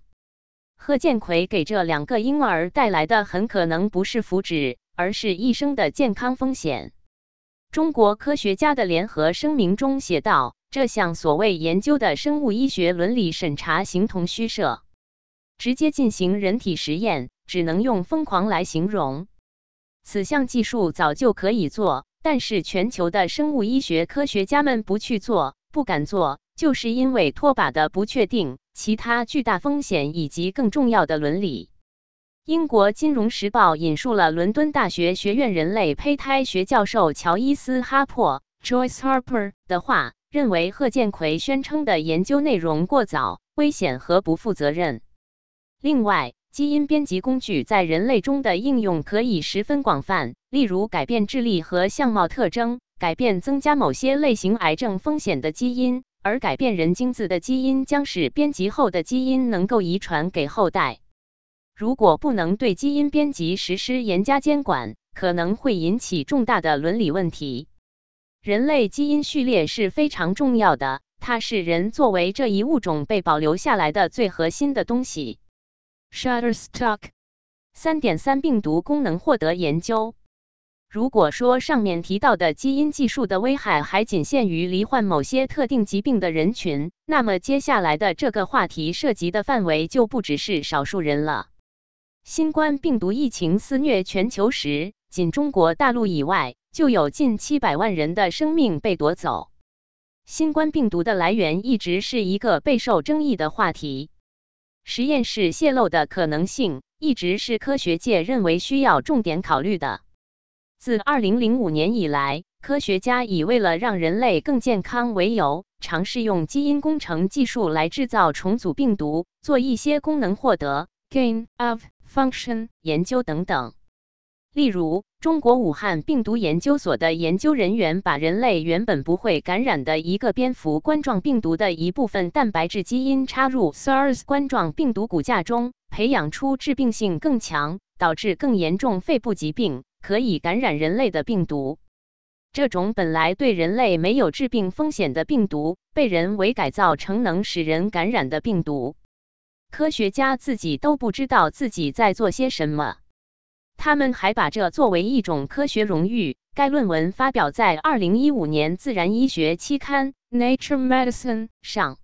贺建奎给这两个婴儿带来的很可能不是福祉，而是一生的健康风险。中国科学家的联合声明中写道：“这项所谓研究的生物医学伦理审查形同虚设，直接进行人体实验只能用疯狂来形容。此项技术早就可以做，但是全球的生物医学科学家们不去做、不敢做，就是因为拖把的不确定、其他巨大风险以及更重要的伦理。”英国《金融时报》引述了伦敦大学学院人类胚胎学教授乔伊斯·哈珀 （Joyce Harper） 的话，认为贺建奎宣称的研究内容过早、危险和不负责任。另外，基因编辑工具在人类中的应用可以十分广泛，例如改变智力和相貌特征，改变增加某些类型癌症风险的基因，而改变人精子的基因将使编辑后的基因能够遗传给后代。如果不能对基因编辑实施严加监管，可能会引起重大的伦理问题。人类基因序列是非常重要的，它是人作为这一物种被保留下来的最核心的东西。Shutterstock 三点三病毒功能获得研究。如果说上面提到的基因技术的危害还仅限于罹患某些特定疾病的人群，那么接下来的这个话题涉及的范围就不只是少数人了。新冠病毒疫情肆虐全球时，仅中国大陆以外。就有近七百万人的生命被夺走。新冠病毒的来源一直是一个备受争议的话题。实验室泄露的可能性一直是科学界认为需要重点考虑的。自2005年以来，科学家以为了让人类更健康为由，尝试用基因工程技术来制造重组病毒，做一些功能获得 gain of function 研究等等。例如，中国武汉病毒研究所的研究人员把人类原本不会感染的一个蝙蝠冠状病毒的一部分蛋白质基因插入 SARS 冠状病毒骨架中，培养出致病性更强、导致更严重肺部疾病、可以感染人类的病毒。这种本来对人类没有致病风险的病毒，被人为改造成能使人感染的病毒。科学家自己都不知道自己在做些什么。他们还把这作为一种科学荣誉。该论文发表在2015年《自然医学》期刊《Nature Medicine》上。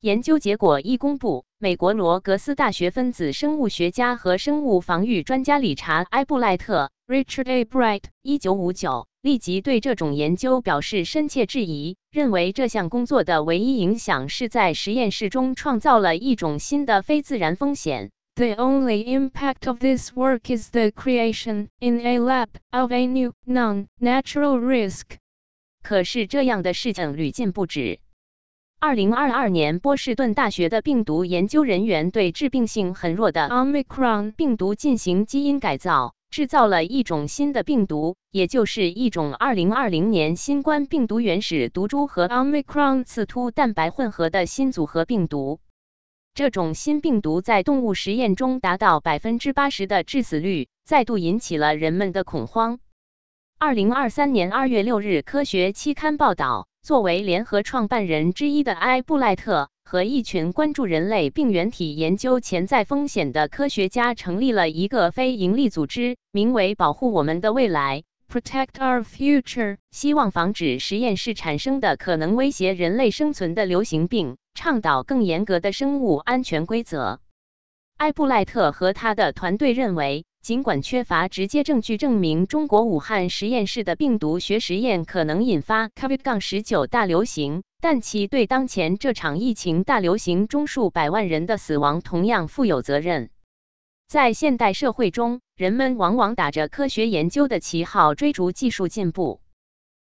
研究结果一公布，美国罗格斯大学分子生物学家和生物防御专家理查·埃布赖特 （Richard A. Bright） 1959立即对这种研究表示深切质疑，认为这项工作的唯一影响是在实验室中创造了一种新的非自然风险。The only impact of this work is the creation, in a lab, of a new, non-natural risk. 可是这样的事情屡禁不止。二零二二年，波士顿大学的病毒研究人员对致病性很弱的 Omicron 病毒进行基因改造，制造了一种新的病毒，也就是一种二零二零年新冠病毒原始毒株和 Omicron 刺突蛋白混合的新组合病毒。这种新病毒在动物实验中达到百分之八十的致死率，再度引起了人们的恐慌。二零二三年二月六日，《科学》期刊报道，作为联合创办人之一的埃布赖特和一群关注人类病原体研究潜在风险的科学家，成立了一个非营利组织，名为“保护我们的未来 ”（Protect Our Future），希望防止实验室产生的可能威胁人类生存的流行病。倡导更严格的生物安全规则。埃布赖特和他的团队认为，尽管缺乏直接证据证明中国武汉实验室的病毒学实验可能引发 COVID-19 大流行，但其对当前这场疫情大流行中数百万人的死亡同样负有责任。在现代社会中，人们往往打着科学研究的旗号追逐技术进步。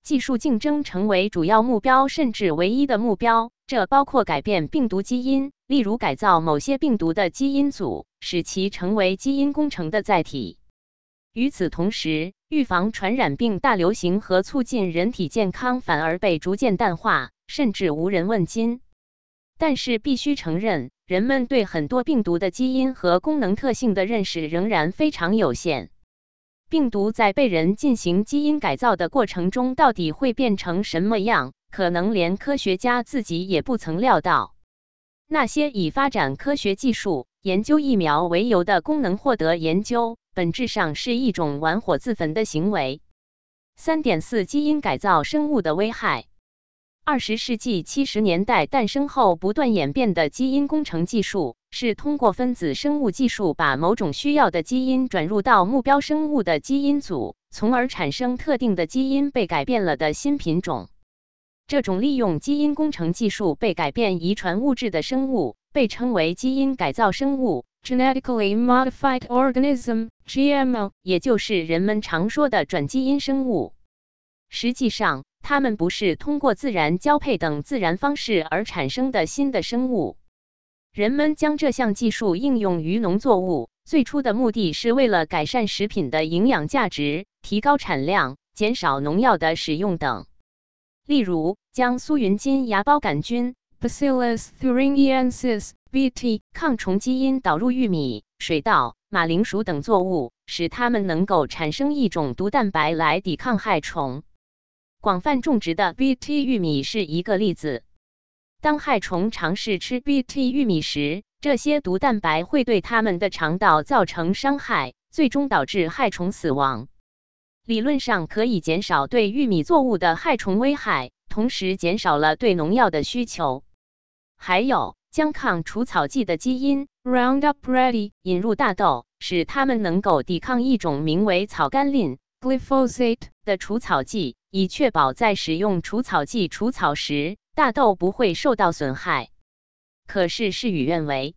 技术竞争成为主要目标，甚至唯一的目标。这包括改变病毒基因，例如改造某些病毒的基因组，使其成为基因工程的载体。与此同时，预防传染病大流行和促进人体健康反而被逐渐淡化，甚至无人问津。但是，必须承认，人们对很多病毒的基因和功能特性的认识仍然非常有限。病毒在被人进行基因改造的过程中，到底会变成什么样？可能连科学家自己也不曾料到。那些以发展科学技术、研究疫苗为由的功能获得研究，本质上是一种玩火自焚的行为。三点四基因改造生物的危害。二十世纪七十年代诞生后不断演变的基因工程技术，是通过分子生物技术把某种需要的基因转入到目标生物的基因组，从而产生特定的基因被改变了的新品种。这种利用基因工程技术被改变遗传物质的生物，被称为基因改造生物 （Genetically Modified Organism，GMO），也就是人们常说的转基因生物。实际上，它们不是通过自然交配等自然方式而产生的新的生物。人们将这项技术应用于农作物，最初的目的是为了改善食品的营养价值、提高产量、减少农药的使用等。例如，将苏云金芽孢杆菌 Bacillus thuringiensis (BT) 抗虫基因导入玉米、水稻、马铃薯等作物，使它们能够产生一种毒蛋白来抵抗害虫。广泛种植的 BT 玉米是一个例子。当害虫尝试吃 BT 玉米时，这些毒蛋白会对它们的肠道造成伤害，最终导致害虫死亡。理论上可以减少对玉米作物的害虫危害，同时减少了对农药的需求。还有，将抗除草剂的基因 Roundup Ready 引入大豆，使它们能够抵抗一种名为草甘膦 Glyphosate 的除草剂，以确保在使用除草剂除草时，大豆不会受到损害。可是事与愿违，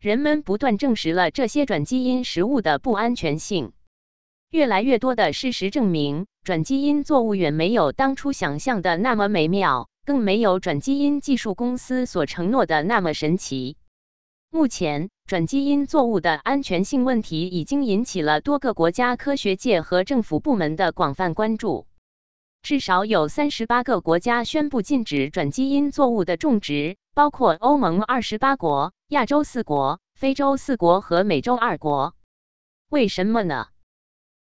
人们不断证实了这些转基因食物的不安全性。越来越多的事实证明，转基因作物远没有当初想象的那么美妙，更没有转基因技术公司所承诺的那么神奇。目前，转基因作物的安全性问题已经引起了多个国家科学界和政府部门的广泛关注。至少有三十八个国家宣布禁止转基因作物的种植，包括欧盟二十八国、亚洲四国、非洲四国和美洲二国。为什么呢？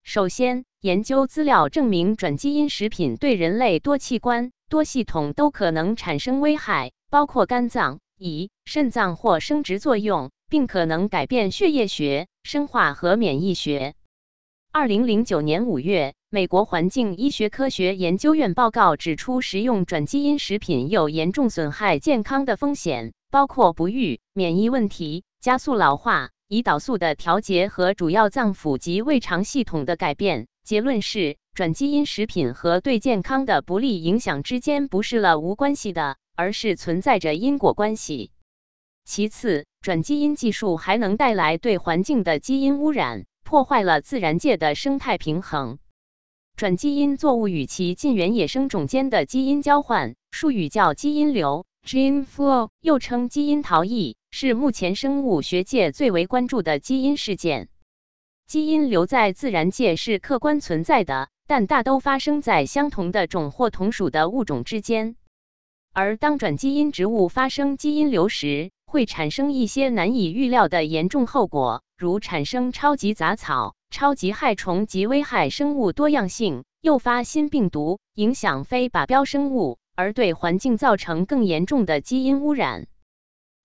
首先，研究资料证明，转基因食品对人类多器官、多系统都可能产生危害，包括肝脏、胰、肾脏或生殖作用，并可能改变血液学、生化和免疫学。二零零九年五月，美国环境医学科学研究院报告指出，食用转基因食品有严重损害健康的风险，包括不育、免疫问题、加速老化。胰岛素的调节和主要脏腑及胃肠系统的改变。结论是，转基因食品和对健康的不利影响之间不是了无关系的，而是存在着因果关系。其次，转基因技术还能带来对环境的基因污染，破坏了自然界的生态平衡。转基因作物与其近缘野生种间的基因交换，术语叫基因流 （gene flow），又称基因逃逸。是目前生物学界最为关注的基因事件。基因留在自然界是客观存在的，但大都发生在相同的种或同属的物种之间。而当转基因植物发生基因流时，会产生一些难以预料的严重后果，如产生超级杂草、超级害虫及危害生物多样性，诱发新病毒，影响非靶标生物，而对环境造成更严重的基因污染。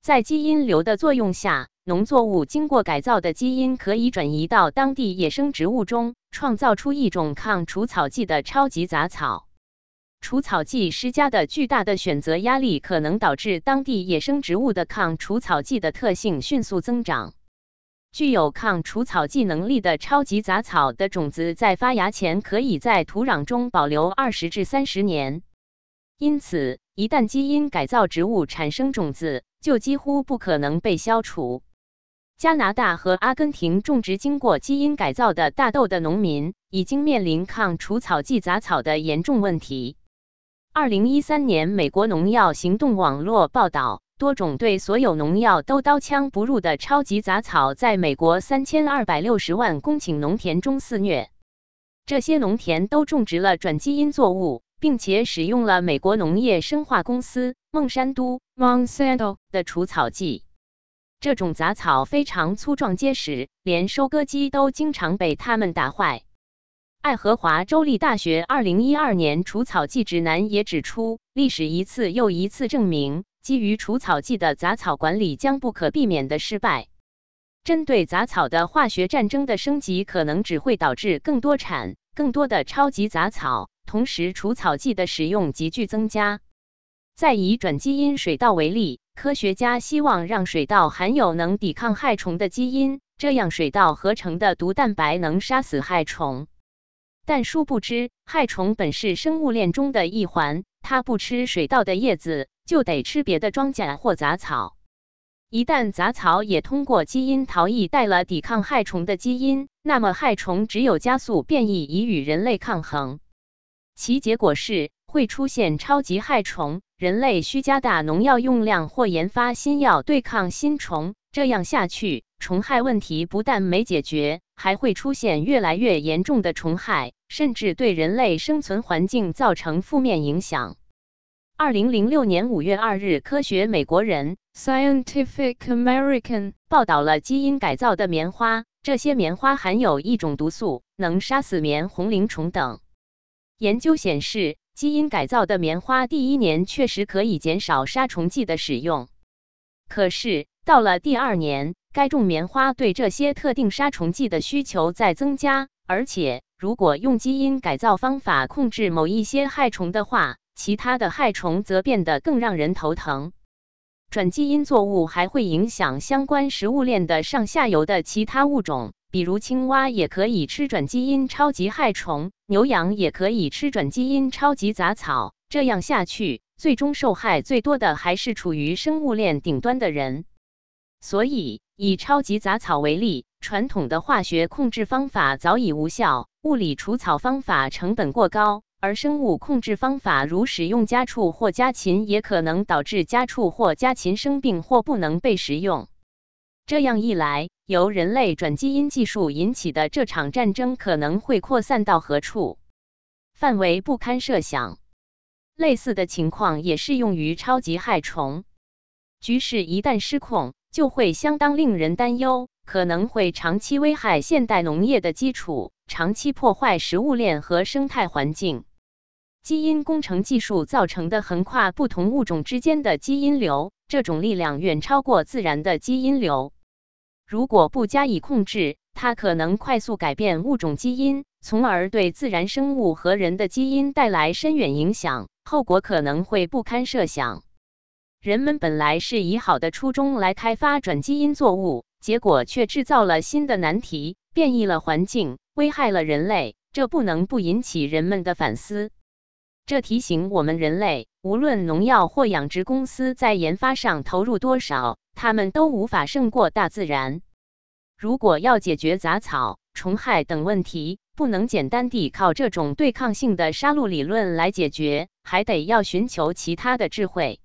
在基因流的作用下，农作物经过改造的基因可以转移到当地野生植物中，创造出一种抗除草剂的超级杂草。除草剂施加的巨大的选择压力可能导致当地野生植物的抗除草剂的特性迅速增长。具有抗除草剂能力的超级杂草的种子在发芽前可以在土壤中保留二十至三十年，因此一旦基因改造植物产生种子，就几乎不可能被消除。加拿大和阿根廷种植经过基因改造的大豆的农民已经面临抗除草剂杂草的严重问题。二零一三年，美国农药行动网络报道，多种对所有农药都刀枪不入的超级杂草在美国三千二百六十万公顷农田中肆虐。这些农田都种植了转基因作物。并且使用了美国农业生化公司孟山都 （Monsanto） 的除草剂。这种杂草非常粗壮结实，连收割机都经常被它们打坏。爱荷华州立大学2012年除草剂指南也指出，历史一次又一次证明，基于除草剂的杂草管理将不可避免的失败。针对杂草的化学战争的升级，可能只会导致更多产、更多的超级杂草。同时，除草剂的使用急剧增加。再以转基因水稻为例，科学家希望让水稻含有能抵抗害虫的基因，这样水稻合成的毒蛋白能杀死害虫。但殊不知，害虫本是生物链中的一环，它不吃水稻的叶子，就得吃别的庄稼或杂草。一旦杂草也通过基因逃逸带了抵抗害虫的基因，那么害虫只有加速变异，以与人类抗衡。其结果是会出现超级害虫，人类需加大农药用量或研发新药对抗新虫，这样下去，虫害问题不但没解决，还会出现越来越严重的虫害，甚至对人类生存环境造成负面影响。二零零六年五月二日，科学美国人 Scientific American 报道了基因改造的棉花，这些棉花含有一种毒素，能杀死棉红鳞虫等。研究显示，基因改造的棉花第一年确实可以减少杀虫剂的使用，可是到了第二年，该种棉花对这些特定杀虫剂的需求在增加，而且如果用基因改造方法控制某一些害虫的话，其他的害虫则变得更让人头疼。转基因作物还会影响相关食物链的上下游的其他物种，比如青蛙也可以吃转基因超级害虫，牛羊也可以吃转基因超级杂草。这样下去，最终受害最多的还是处于生物链顶端的人。所以，以超级杂草为例，传统的化学控制方法早已无效，物理除草方法成本过高。而生物控制方法，如使用家畜或家禽，也可能导致家畜或家禽生病或不能被食用。这样一来，由人类转基因技术引起的这场战争可能会扩散到何处，范围不堪设想。类似的情况也适用于超级害虫。局势一旦失控，就会相当令人担忧，可能会长期危害现代农业的基础，长期破坏食物链和生态环境。基因工程技术造成的横跨不同物种之间的基因流，这种力量远超过自然的基因流。如果不加以控制，它可能快速改变物种基因，从而对自然生物和人的基因带来深远影响，后果可能会不堪设想。人们本来是以好的初衷来开发转基因作物，结果却制造了新的难题，变异了环境，危害了人类，这不能不引起人们的反思。这提醒我们，人类无论农药或养殖公司在研发上投入多少，他们都无法胜过大自然。如果要解决杂草、虫害等问题，不能简单地靠这种对抗性的杀戮理论来解决，还得要寻求其他的智慧。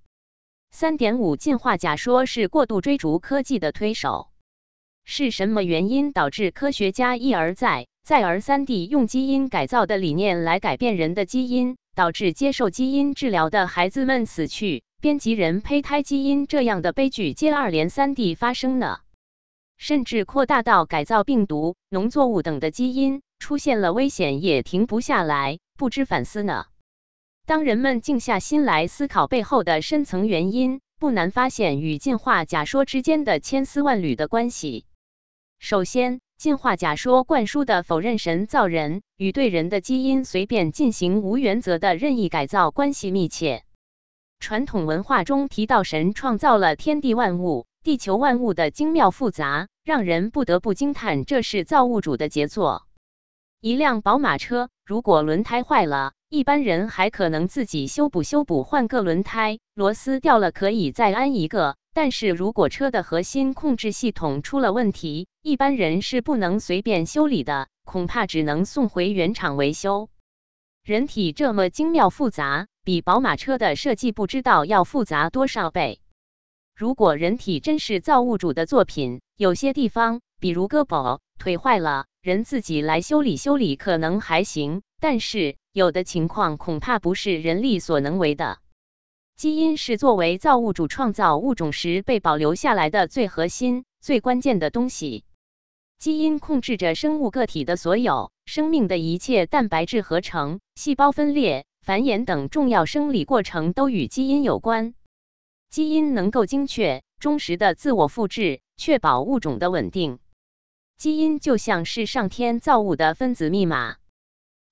三点五进化假说是过度追逐科技的推手。是什么原因导致科学家一而再、再而三地用基因改造的理念来改变人的基因？导致接受基因治疗的孩子们死去，编辑人胚胎基因这样的悲剧接二连三地发生呢？甚至扩大到改造病毒、农作物等的基因，出现了危险也停不下来，不知反思呢？当人们静下心来思考背后的深层原因，不难发现与进化假说之间的千丝万缕的关系。首先，进化假说灌输的否认神造人与对人的基因随便进行无原则的任意改造关系密切。传统文化中提到神创造了天地万物、地球万物的精妙复杂，让人不得不惊叹这是造物主的杰作。一辆宝马车如果轮胎坏了，一般人还可能自己修补修补，换个轮胎，螺丝掉了可以再安一个。但是如果车的核心控制系统出了问题，一般人是不能随便修理的，恐怕只能送回原厂维修。人体这么精妙复杂，比宝马车的设计不知道要复杂多少倍。如果人体真是造物主的作品，有些地方，比如胳膊、腿坏了，人自己来修理修理可能还行，但是有的情况恐怕不是人力所能为的。基因是作为造物主创造物种时被保留下来的最核心、最关键的东西。基因控制着生物个体的所有生命的一切蛋白质合成、细胞分裂、繁衍等重要生理过程都与基因有关。基因能够精确、忠实的自我复制，确保物种的稳定。基因就像是上天造物的分子密码。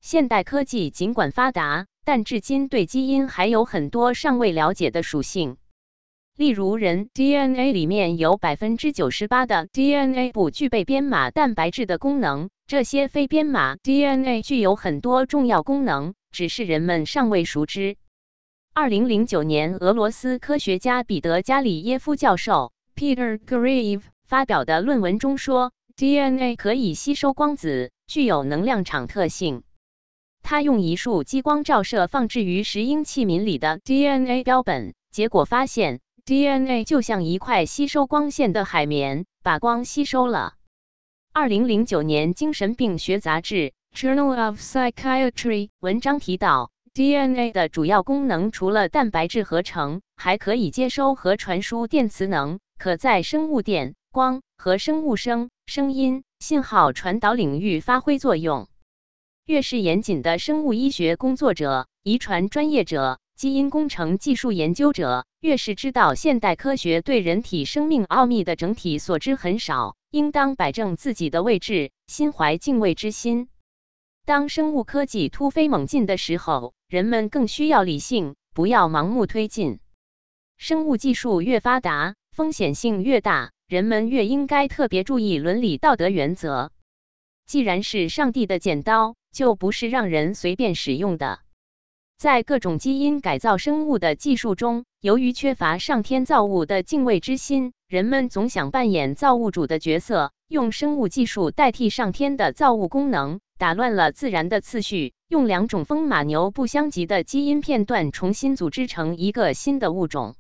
现代科技尽管发达，但至今对基因还有很多尚未了解的属性。例如，人 DNA 里面有百分之九十八的 DNA 不具备编码蛋白质的功能，这些非编码 DNA 具有很多重要功能，只是人们尚未熟知。二零零九年，俄罗斯科学家彼得加里耶夫教授 Peter Grieve） 发表的论文中说，DNA 可以吸收光子，具有能量场特性。他用一束激光照射放置于石英器皿里的 DNA 标本，结果发现 DNA 就像一块吸收光线的海绵，把光吸收了。二零零九年精神病学杂志 Journal of Psychiatry 文章提到，DNA 的主要功能除了蛋白质合成，还可以接收和传输电磁能，可在生物电、光和生物声、声音、信号传导领域发挥作用。越是严谨的生物医学工作者、遗传专业者。基因工程技术研究者越是知道现代科学对人体生命奥秘的整体所知很少，应当摆正自己的位置，心怀敬畏之心。当生物科技突飞猛进的时候，人们更需要理性，不要盲目推进。生物技术越发达，风险性越大，人们越应该特别注意伦理道德原则。既然是上帝的剪刀，就不是让人随便使用的。在各种基因改造生物的技术中，由于缺乏上天造物的敬畏之心，人们总想扮演造物主的角色，用生物技术代替上天的造物功能，打乱了自然的次序，用两种风马牛不相及的基因片段重新组织成一个新的物种。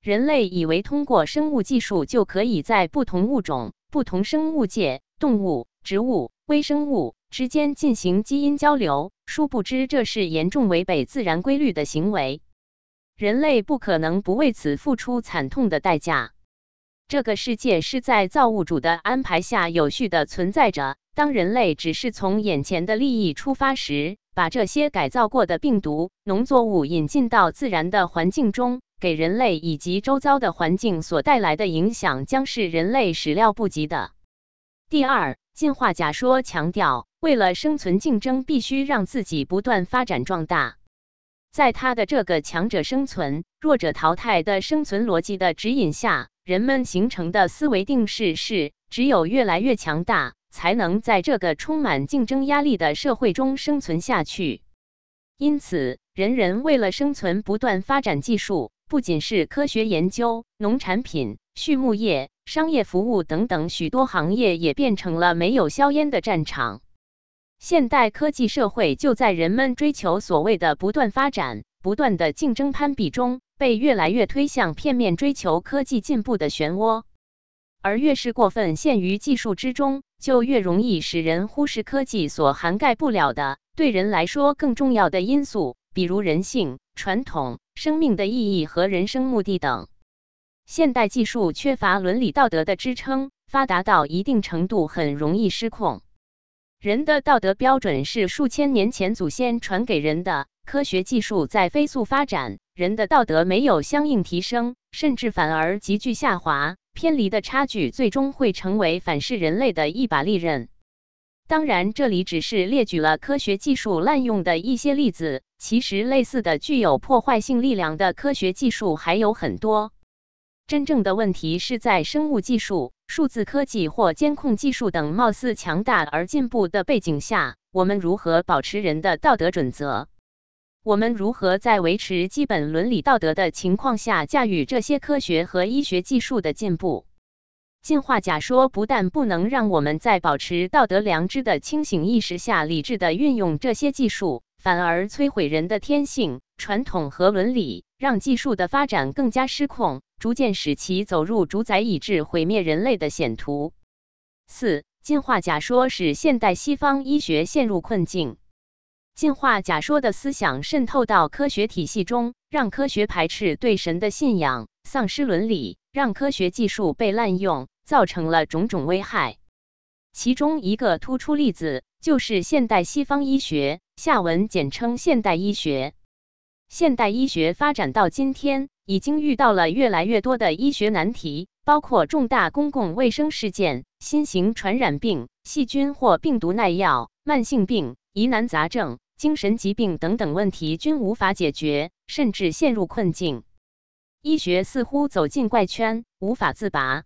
人类以为通过生物技术就可以在不同物种、不同生物界（动物、植物、微生物）之间进行基因交流。殊不知，这是严重违背自然规律的行为。人类不可能不为此付出惨痛的代价。这个世界是在造物主的安排下有序的存在着。当人类只是从眼前的利益出发时，把这些改造过的病毒、农作物引进到自然的环境中，给人类以及周遭的环境所带来的影响，将是人类始料不及的。第二，进化假说强调。为了生存竞争，必须让自己不断发展壮大。在他的这个强者生存、弱者淘汰的生存逻辑的指引下，人们形成的思维定式是：只有越来越强大，才能在这个充满竞争压力的社会中生存下去。因此，人人为了生存不断发展技术，不仅是科学研究、农产品、畜牧业、商业服务等等许多行业，也变成了没有硝烟的战场。现代科技社会就在人们追求所谓的不断发展、不断的竞争攀比中，被越来越推向片面追求科技进步的漩涡。而越是过分陷于技术之中，就越容易使人忽视科技所涵盖不了的对人来说更重要的因素，比如人性、传统、生命的意义和人生目的等。现代技术缺乏伦理道德的支撑，发达到一定程度很容易失控。人的道德标准是数千年前祖先传给人的。科学技术在飞速发展，人的道德没有相应提升，甚至反而急剧下滑。偏离的差距最终会成为反噬人类的一把利刃。当然，这里只是列举了科学技术滥用的一些例子，其实类似的具有破坏性力量的科学技术还有很多。真正的问题是在生物技术。数字科技或监控技术等貌似强大而进步的背景下，我们如何保持人的道德准则？我们如何在维持基本伦理道德的情况下驾驭这些科学和医学技术的进步？进化假说不但不能让我们在保持道德良知的清醒意识下理智的运用这些技术，反而摧毁人的天性、传统和伦理，让技术的发展更加失控。逐渐使其走入主宰以致毁灭人类的险途。四、进化假说使现代西方医学陷入困境。进化假说的思想渗透到科学体系中，让科学排斥对神的信仰，丧失伦理，让科学技术被滥用，造成了种种危害。其中一个突出例子就是现代西方医学，下文简称现代医学。现代医学发展到今天。已经遇到了越来越多的医学难题，包括重大公共卫生事件、新型传染病、细菌或病毒耐药、慢性病、疑难杂症、精神疾病等等问题均无法解决，甚至陷入困境。医学似乎走进怪圈，无法自拔。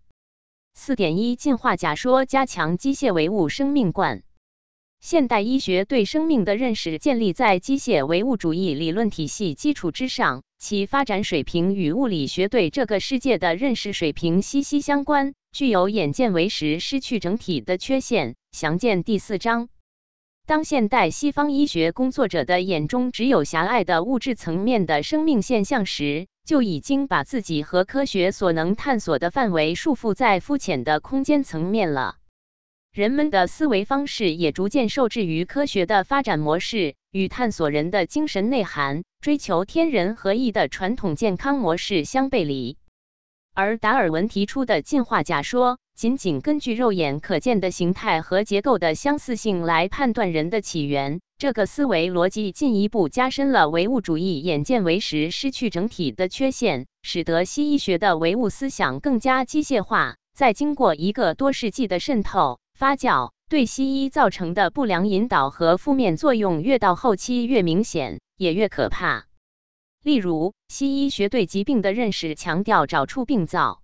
四点一进化假说加强机械唯物生命观。现代医学对生命的认识建立在机械唯物主义理论体系基础之上。其发展水平与物理学对这个世界的认识水平息息相关，具有眼见为实、失去整体的缺陷。详见第四章。当现代西方医学工作者的眼中只有狭隘的物质层面的生命现象时，就已经把自己和科学所能探索的范围束缚在肤浅的空间层面了。人们的思维方式也逐渐受制于科学的发展模式与探索人的精神内涵、追求天人合一的传统健康模式相背离。而达尔文提出的进化假说，仅仅根据肉眼可见的形态和结构的相似性来判断人的起源，这个思维逻辑进一步加深了唯物主义眼见为实、失去整体的缺陷，使得西医学的唯物思想更加机械化。在经过一个多世纪的渗透。发酵对西医造成的不良引导和负面作用越到后期越明显，也越可怕。例如，西医学对疾病的认识强调找出病灶，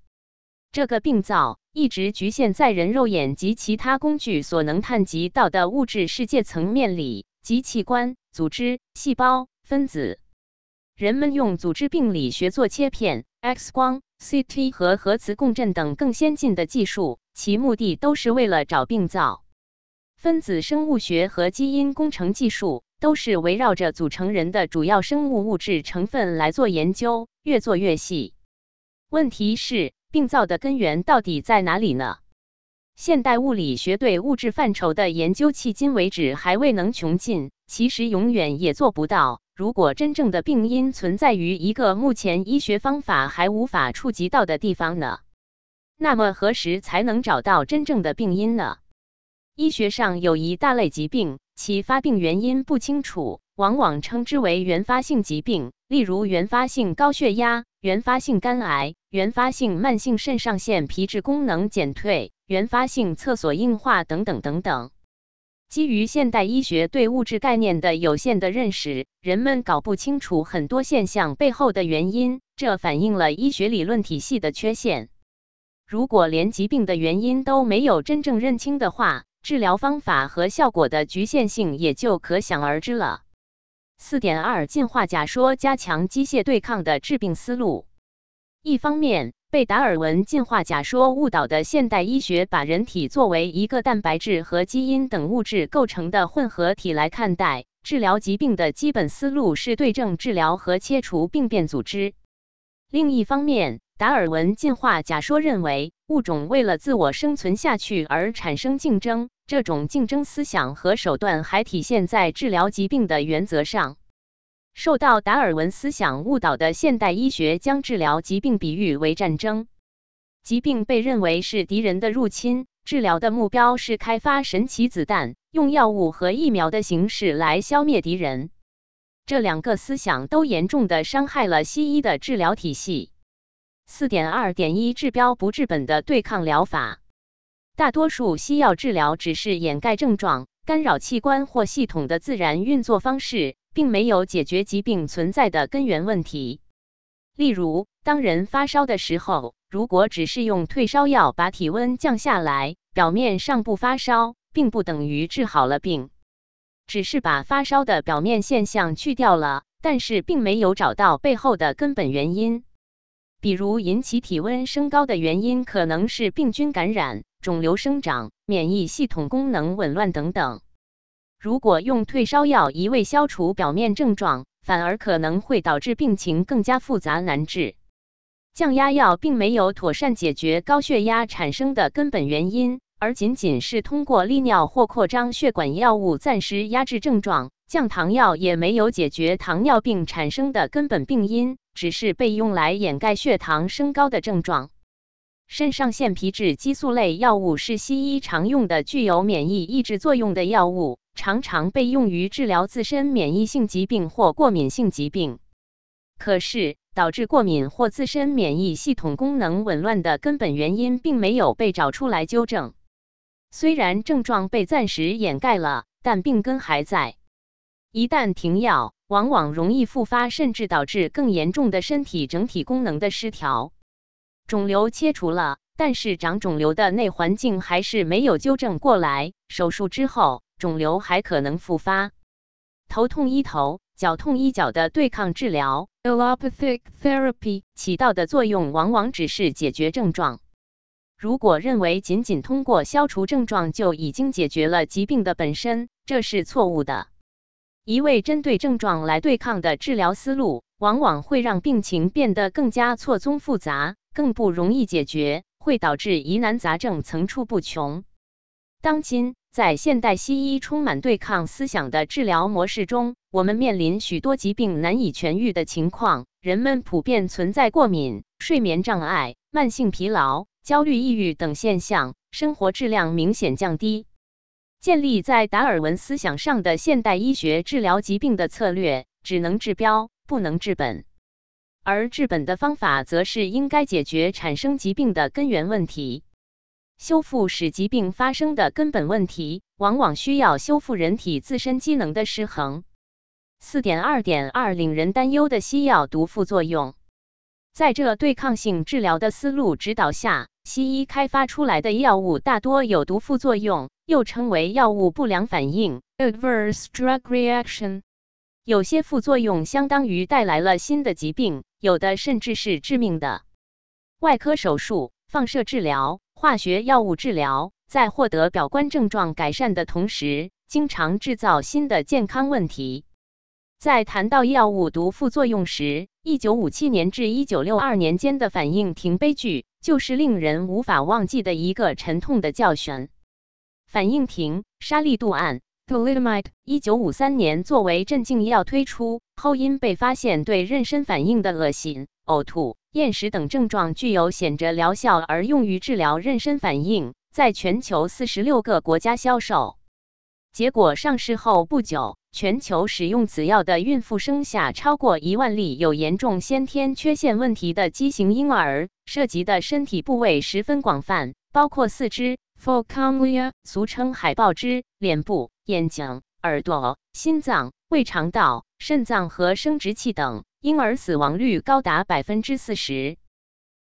这个病灶一直局限在人肉眼及其他工具所能探及到的物质世界层面里，及器官、组织、细胞、分子。人们用组织病理学做切片、X 光、CT 和核磁共振等更先进的技术。其目的都是为了找病灶。分子生物学和基因工程技术都是围绕着组成人的主要生物物质成分来做研究，越做越细。问题是，病灶的根源到底在哪里呢？现代物理学对物质范畴的研究迄今为止还未能穷尽，其实永远也做不到。如果真正的病因存在于一个目前医学方法还无法触及到的地方呢？那么何时才能找到真正的病因呢？医学上有一大类疾病，其发病原因不清楚，往往称之为原发性疾病，例如原发性高血压、原发性肝癌、原发性慢性肾上腺皮质功能减退、原发性厕所硬化等等等等。基于现代医学对物质概念的有限的认识，人们搞不清楚很多现象背后的原因，这反映了医学理论体系的缺陷。如果连疾病的原因都没有真正认清的话，治疗方法和效果的局限性也就可想而知了。四点二进化假说加强机械对抗的治病思路。一方面，被达尔文进化假说误导的现代医学，把人体作为一个蛋白质和基因等物质构成的混合体来看待，治疗疾病的基本思路是对症治疗和切除病变组织。另一方面，达尔文进化假说认为，物种为了自我生存下去而产生竞争，这种竞争思想和手段还体现在治疗疾病的原则上。受到达尔文思想误导的现代医学将治疗疾病比喻为战争，疾病被认为是敌人的入侵，治疗的目标是开发神奇子弹，用药物和疫苗的形式来消灭敌人。这两个思想都严重的伤害了西医的治疗体系。四点二点一治标不治本的对抗疗法，大多数西药治疗只是掩盖症状、干扰器官或系统的自然运作方式，并没有解决疾病存在的根源问题。例如，当人发烧的时候，如果只是用退烧药把体温降下来，表面上不发烧，并不等于治好了病，只是把发烧的表面现象去掉了，但是并没有找到背后的根本原因。比如引起体温升高的原因可能是病菌感染、肿瘤生长、免疫系统功能紊乱等等。如果用退烧药一味消除表面症状，反而可能会导致病情更加复杂难治。降压药并没有妥善解决高血压产生的根本原因，而仅仅是通过利尿或扩张血管药物暂时压制症状。降糖药也没有解决糖尿病产生的根本病因。只是被用来掩盖血糖升高的症状。肾上腺皮质激素类药物是西医常用的具有免疫抑制作用的药物，常常被用于治疗自身免疫性疾病或过敏性疾病。可是，导致过敏或自身免疫系统功能紊乱的根本原因并没有被找出来纠正。虽然症状被暂时掩盖了，但病根还在。一旦停药，往往容易复发，甚至导致更严重的身体整体功能的失调。肿瘤切除了，但是长肿瘤的内环境还是没有纠正过来。手术之后，肿瘤还可能复发。头痛医头，脚痛医脚的对抗治疗 （allopathic therapy） 起到的作用往往只是解决症状。如果认为仅仅通过消除症状就已经解决了疾病的本身，这是错误的。一味针对症状来对抗的治疗思路，往往会让病情变得更加错综复杂，更不容易解决，会导致疑难杂症层出不穷。当今，在现代西医充满对抗思想的治疗模式中，我们面临许多疾病难以痊愈的情况。人们普遍存在过敏、睡眠障碍、慢性疲劳、焦虑、抑郁等现象，生活质量明显降低。建立在达尔文思想上的现代医学治疗疾病的策略，只能治标，不能治本。而治本的方法，则是应该解决产生疾病的根源问题，修复使疾病发生的根本问题，往往需要修复人体自身机能的失衡。四点二点二，令人担忧的西药毒副作用。在这对抗性治疗的思路指导下，西医开发出来的药物大多有毒副作用，又称为药物不良反应 （adverse drug reaction）。有些副作用相当于带来了新的疾病，有的甚至是致命的。外科手术、放射治疗、化学药物治疗，在获得表观症状改善的同时，经常制造新的健康问题。在谈到药物毒副作用时，一九五七年至一九六二年间的反应停悲剧，就是令人无法忘记的一个沉痛的教训。反应停沙利度胺 （thalidomide） 一九五三年作为镇静药推出后，因被发现对妊娠反应的恶心、呕吐、厌食等症状具有显著疗效，而用于治疗妊娠反应，在全球四十六个国家销售。结果上市后不久。全球使用此药的孕妇生下超过一万例有严重先天缺陷问题的畸形婴儿，涉及的身体部位十分广泛，包括四肢 （focamlia），俗称海豹肢、脸部、眼睛、耳朵、心脏、胃肠道、肾脏和生殖器等。婴儿死亡率高达百分之四十。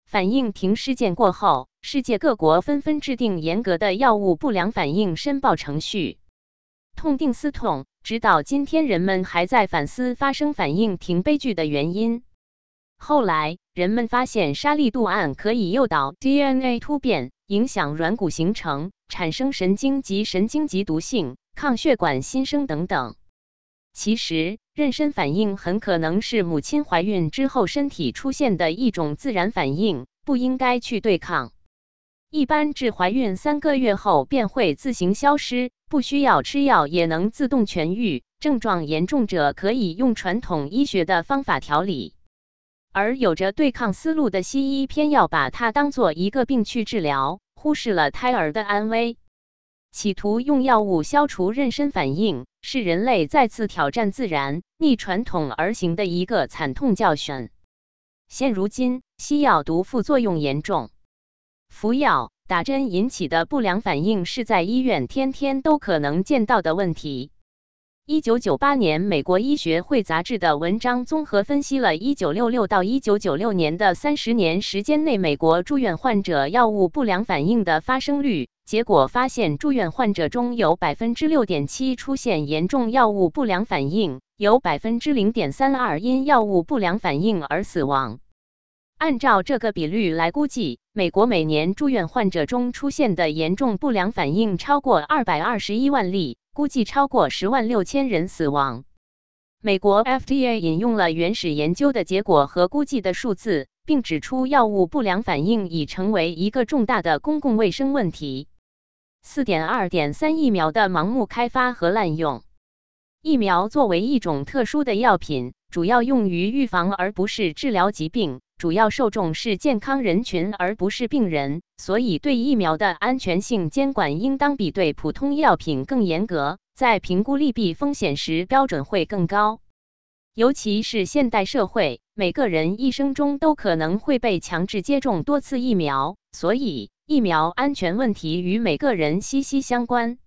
反应停事件过后，世界各国纷纷制定严格的药物不良反应申报程序。痛定思痛。直到今天，人们还在反思发生反应停悲剧的原因。后来，人们发现沙利度胺可以诱导 DNA 突变，影响软骨形成，产生神经及神经及毒性、抗血管新生等等。其实，妊娠反应很可能是母亲怀孕之后身体出现的一种自然反应，不应该去对抗。一般至怀孕三个月后便会自行消失，不需要吃药也能自动痊愈。症状严重者可以用传统医学的方法调理，而有着对抗思路的西医偏要把它当做一个病去治疗，忽视了胎儿的安危，企图用药物消除妊娠反应，是人类再次挑战自然、逆传统而行的一个惨痛教训。现如今，西药毒副作用严重。服药、打针引起的不良反应是在医院天天都可能见到的问题。一九九八年，美国医学会杂志的文章综合分析了一九六六到一九九六年的三十年时间内美国住院患者药物不良反应的发生率，结果发现住院患者中有百分之六点七出现严重药物不良反应，有百分之零点三二因药物不良反应而死亡。按照这个比率来估计，美国每年住院患者中出现的严重不良反应超过二百二十一万例，估计超过十万六千人死亡。美国 FDA 引用了原始研究的结果和估计的数字，并指出药物不良反应已成为一个重大的公共卫生问题。四点二点三疫苗的盲目开发和滥用。疫苗作为一种特殊的药品，主要用于预防而不是治疗疾病。主要受众是健康人群，而不是病人，所以对疫苗的安全性监管应当比对普通药品更严格，在评估利弊风险时标准会更高。尤其是现代社会，每个人一生中都可能会被强制接种多次疫苗，所以疫苗安全问题与每个人息息相关。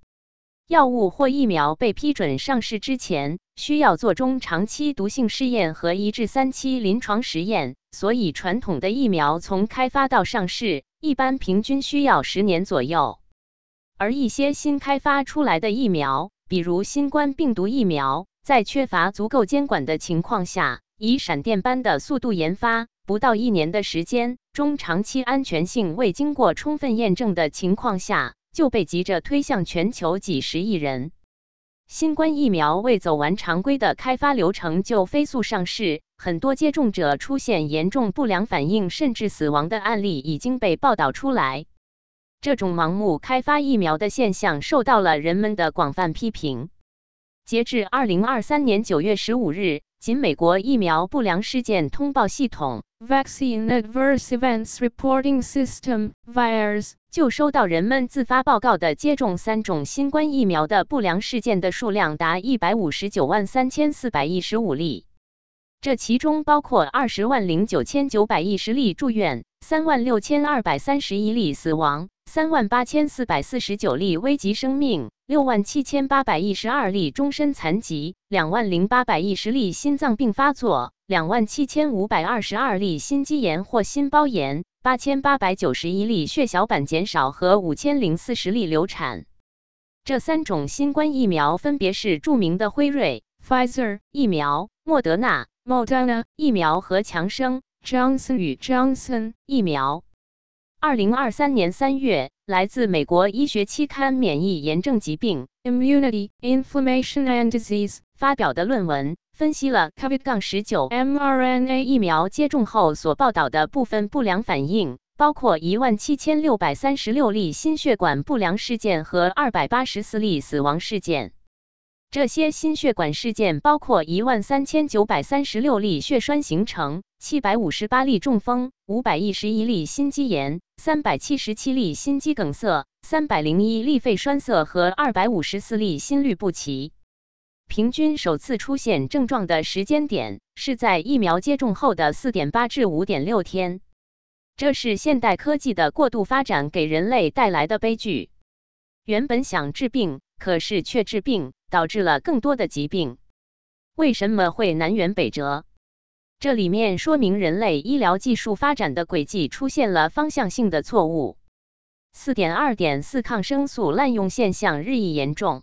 药物或疫苗被批准上市之前，需要做中长期毒性试验和一至三期临床实验。所以，传统的疫苗从开发到上市，一般平均需要十年左右。而一些新开发出来的疫苗，比如新冠病毒疫苗，在缺乏足够监管的情况下，以闪电般的速度研发，不到一年的时间，中长期安全性未经过充分验证的情况下，就被急着推向全球几十亿人。新冠疫苗未走完常规的开发流程就飞速上市，很多接种者出现严重不良反应甚至死亡的案例已经被报道出来。这种盲目开发疫苗的现象受到了人们的广泛批评。截至二零二三年九月十五日，仅美国疫苗不良事件通报系统 Vaccine Adverse Events Reporting System (VAERS) 就收到人们自发报告的接种三种新冠疫苗的不良事件的数量达一百五十九万三千四百一十五例，这其中包括二十万零九千九百一十例住院，三万六千二百三十一例死亡。三万八千四百四十九例危及生命，六万七千八百一十二例终身残疾，两万零八百一十例心脏病发作，两万七千五百二十二例心肌炎或心包炎，八千八百九十一例血小板减少和五千零四十例流产。这三种新冠疫苗分别是著名的辉瑞 （Pfizer） 疫苗、莫德纳 （Moderna） 疫苗和强生 （Johnson 与 Johnson） 疫苗。二零二三年三月，来自美国医学期刊《免疫炎症疾病》（Immunity, Inflammation and Disease） 发表的论文，分析了 COVID-19 mRNA 疫苗接种后所报道的部分不良反应，包括一万七千六百三十六例心血管不良事件和二百八十四例死亡事件。这些心血管事件包括一万三千九百三十六例血栓形成、七百五十八例中风、五百一十一例心肌炎、三百七十七例心肌梗塞、三百零一例肺栓塞和二百五十四例心律不齐。平均首次出现症状的时间点是在疫苗接种后的四点八至五点六天。这是现代科技的过度发展给人类带来的悲剧。原本想治病，可是却治病。导致了更多的疾病。为什么会南辕北辙？这里面说明人类医疗技术发展的轨迹出现了方向性的错误。四点二点四抗生素滥用现象日益严重。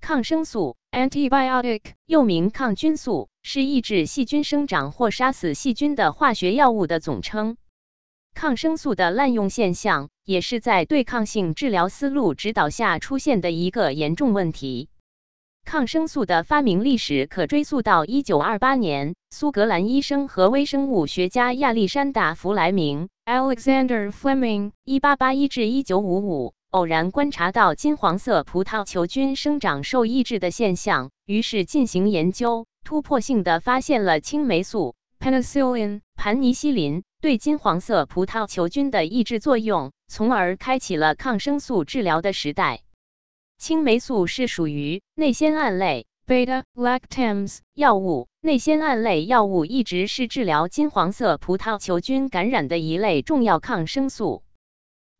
抗生素 （antibiotic） 又名抗菌素，是抑制细菌生长或杀死细菌的化学药物的总称。抗生素的滥用现象也是在对抗性治疗思路指导下出现的一个严重问题。抗生素的发明历史可追溯到1928年，苏格兰医生和微生物学家亚历山大·弗莱明 （Alexander Fleming，1881-1955） 偶然观察到金黄色葡萄球菌生长受抑制的现象，于是进行研究，突破性的发现了青霉素 （Penicillin, 盘尼西林）对金黄色葡萄球菌的抑制作用，从而开启了抗生素治疗的时代。青霉素是属于内酰胺类 beta-lactams 药物。内酰胺类药物一直是治疗金黄色葡萄球菌感染的一类重要抗生素。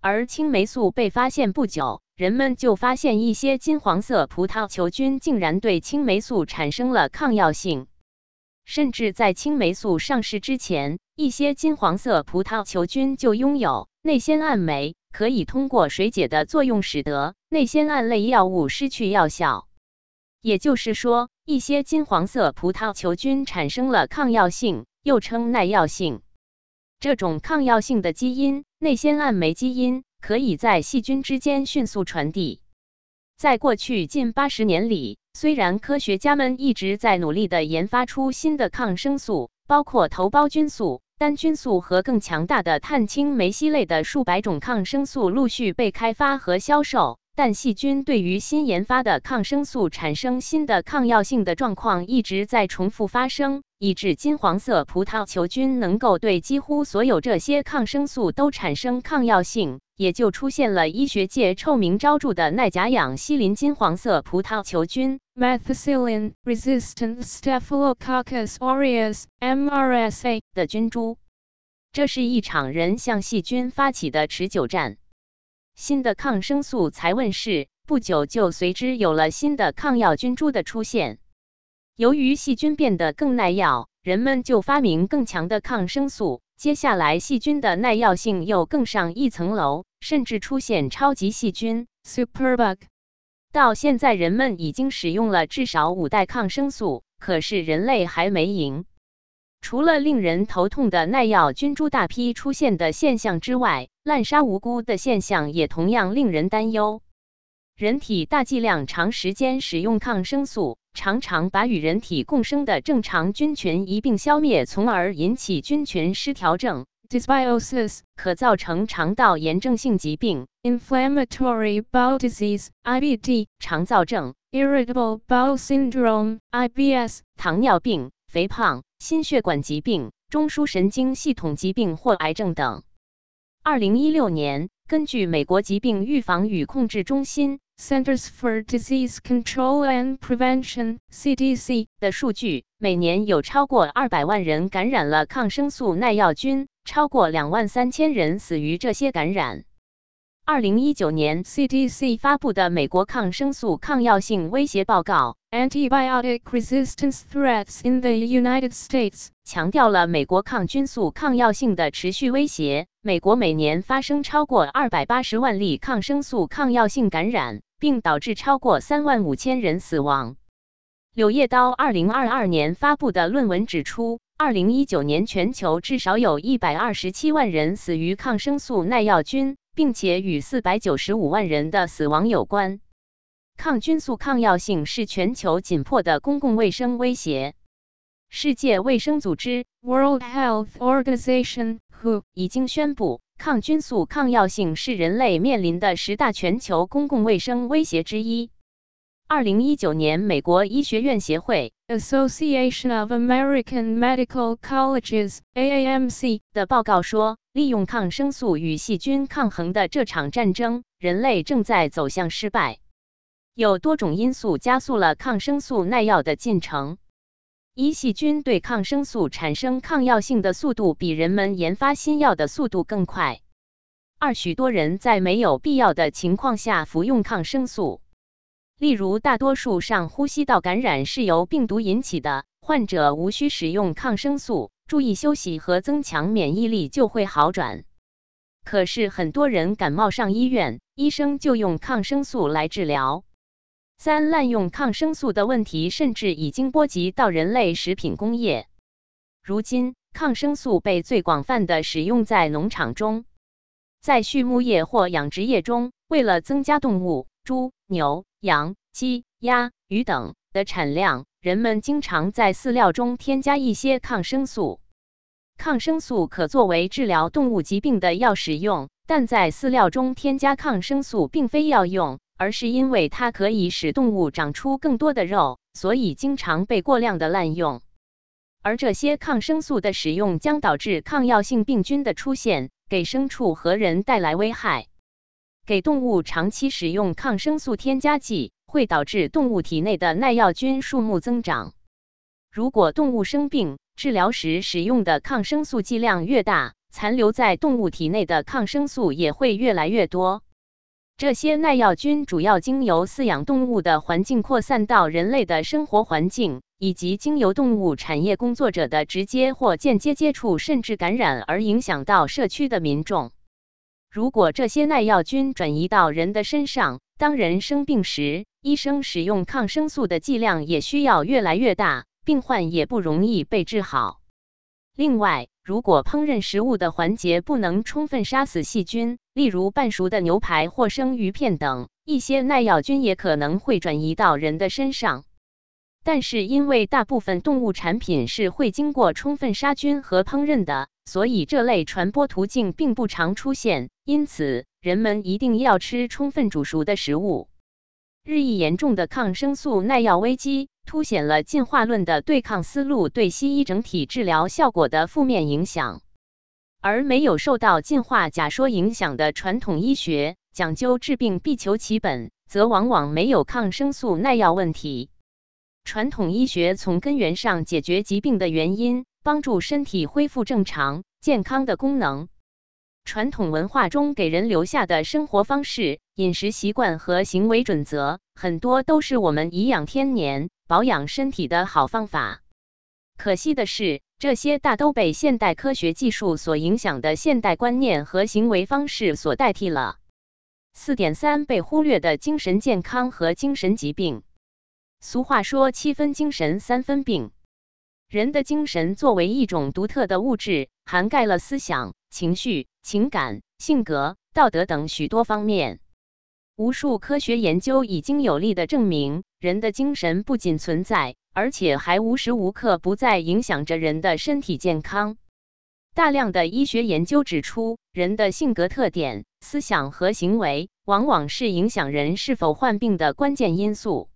而青霉素被发现不久，人们就发现一些金黄色葡萄球菌竟然对青霉素产生了抗药性。甚至在青霉素上市之前，一些金黄色葡萄球菌就拥有内酰胺酶。可以通过水解的作用，使得内酰胺类药物失去药效。也就是说，一些金黄色葡萄球菌产生了抗药性，又称耐药性。这种抗药性的基因——内酰胺酶基因，可以在细菌之间迅速传递。在过去近八十年里，虽然科学家们一直在努力地研发出新的抗生素，包括头孢菌素。单菌素和更强大的碳青霉烯类的数百种抗生素陆续被开发和销售，但细菌对于新研发的抗生素产生新的抗药性的状况一直在重复发生，以致金黄色葡萄球菌能够对几乎所有这些抗生素都产生抗药性，也就出现了医学界臭名昭著的耐甲氧西林金黄色葡萄球菌 （Methicillin-resistant Staphylococcus aureus，MRSA） 的菌株。这是一场人向细菌发起的持久战。新的抗生素才问世不久，就随之有了新的抗药菌株的出现。由于细菌变得更耐药，人们就发明更强的抗生素。接下来，细菌的耐药性又更上一层楼，甚至出现超级细菌 （Superbug）。到现在，人们已经使用了至少五代抗生素，可是人类还没赢。除了令人头痛的耐药菌株大批出现的现象之外，滥杀无辜的现象也同样令人担忧。人体大剂量、长时间使用抗生素，常常把与人体共生的正常菌群一并消灭，从而引起菌群失调症 dysbiosis，可造成肠道炎症性疾病 inflammatory bowel disease (IBD), 肠燥症 irritable bowel syndrome (IBS), 糖尿病、肥胖、心血管疾病、中枢神经系统疾病或癌症等。二零一六年，根据美国疾病预防与控制中心。Centers for Disease Control and Prevention (CDC) 的数据，每年有超过二百万人感染了抗生素耐药菌，超过两万三千人死于这些感染。二零一九年，CDC 发布的美国抗生素抗药性威胁报告 （Antibiotic Resistance Threats in the United States） 强调了美国抗菌素抗药性的持续威胁。美国每年发生超过二百八十万例抗生素抗药性感染。并导致超过三万五千人死亡。柳叶刀二零二二年发布的论文指出，二零一九年全球至少有一百二十七万人死于抗生素耐药菌，并且与四百九十五万人的死亡有关。抗菌素抗药性是全球紧迫的公共卫生威胁。世界卫生组织 （World Health Organization, WHO） 已经宣布。抗菌素抗药性是人类面临的十大全球公共卫生威胁之一。二零一九年，美国医学院协会 （Association of American Medical Colleges，AAMC） 的报告说，利用抗生素与细菌抗衡的这场战争，人类正在走向失败。有多种因素加速了抗生素耐药的进程。一细菌对抗生素产生抗药性的速度比人们研发新药的速度更快。二，许多人在没有必要的情况下服用抗生素，例如大多数上呼吸道感染是由病毒引起的，患者无需使用抗生素，注意休息和增强免疫力就会好转。可是很多人感冒上医院，医生就用抗生素来治疗。三、滥用抗生素的问题甚至已经波及到人类食品工业。如今，抗生素被最广泛的使用在农场中，在畜牧业或养殖业中，为了增加动物猪、牛、羊、鸡、鸭、鱼等的产量，人们经常在饲料中添加一些抗生素。抗生素可作为治疗动物疾病的药使用，但在饲料中添加抗生素并非药用。而是因为它可以使动物长出更多的肉，所以经常被过量的滥用。而这些抗生素的使用将导致抗药性病菌的出现，给牲畜和人带来危害。给动物长期使用抗生素添加剂，会导致动物体内的耐药菌数目增长。如果动物生病，治疗时使用的抗生素剂量越大，残留在动物体内的抗生素也会越来越多。这些耐药菌主要经由饲养动物的环境扩散到人类的生活环境，以及经由动物产业工作者的直接或间接接触甚至感染而影响到社区的民众。如果这些耐药菌转移到人的身上，当人生病时，医生使用抗生素的剂量也需要越来越大，病患也不容易被治好。另外，如果烹饪食物的环节不能充分杀死细菌，例如半熟的牛排或生鱼片等，一些耐药菌也可能会转移到人的身上。但是，因为大部分动物产品是会经过充分杀菌和烹饪的，所以这类传播途径并不常出现。因此，人们一定要吃充分煮熟的食物。日益严重的抗生素耐药危机。凸显了进化论的对抗思路对西医整体治疗效果的负面影响，而没有受到进化假说影响的传统医学，讲究治病必求其本，则往往没有抗生素耐药问题。传统医学从根源上解决疾病的原因，帮助身体恢复正常健康的功能。传统文化中给人留下的生活方式、饮食习惯和行为准则，很多都是我们颐养天年。保养身体的好方法，可惜的是，这些大都被现代科学技术所影响的现代观念和行为方式所代替了。四点三被忽略的精神健康和精神疾病。俗话说七分精神三分病。人的精神作为一种独特的物质，涵盖了思想、情绪、情感、性格、道德等许多方面。无数科学研究已经有力的证明，人的精神不仅存在，而且还无时无刻不在影响着人的身体健康。大量的医学研究指出，人的性格特点、思想和行为，往往是影响人是否患病的关键因素。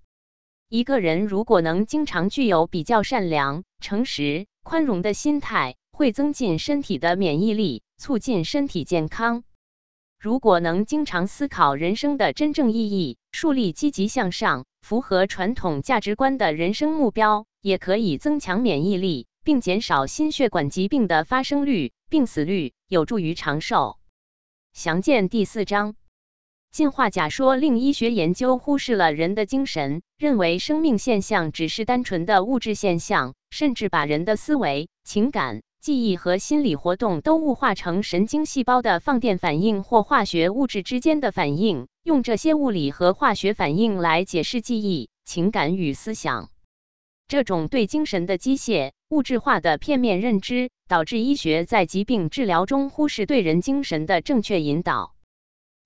一个人如果能经常具有比较善良、诚实、宽容的心态，会增进身体的免疫力，促进身体健康。如果能经常思考人生的真正意义，树立积极向上、符合传统价值观的人生目标，也可以增强免疫力，并减少心血管疾病的发生率、病死率，有助于长寿。详见第四章。进化假说令医学研究忽视了人的精神，认为生命现象只是单纯的物质现象，甚至把人的思维、情感。记忆和心理活动都物化成神经细胞的放电反应或化学物质之间的反应，用这些物理和化学反应来解释记忆、情感与思想。这种对精神的机械、物质化的片面认知，导致医学在疾病治疗中忽视对人精神的正确引导。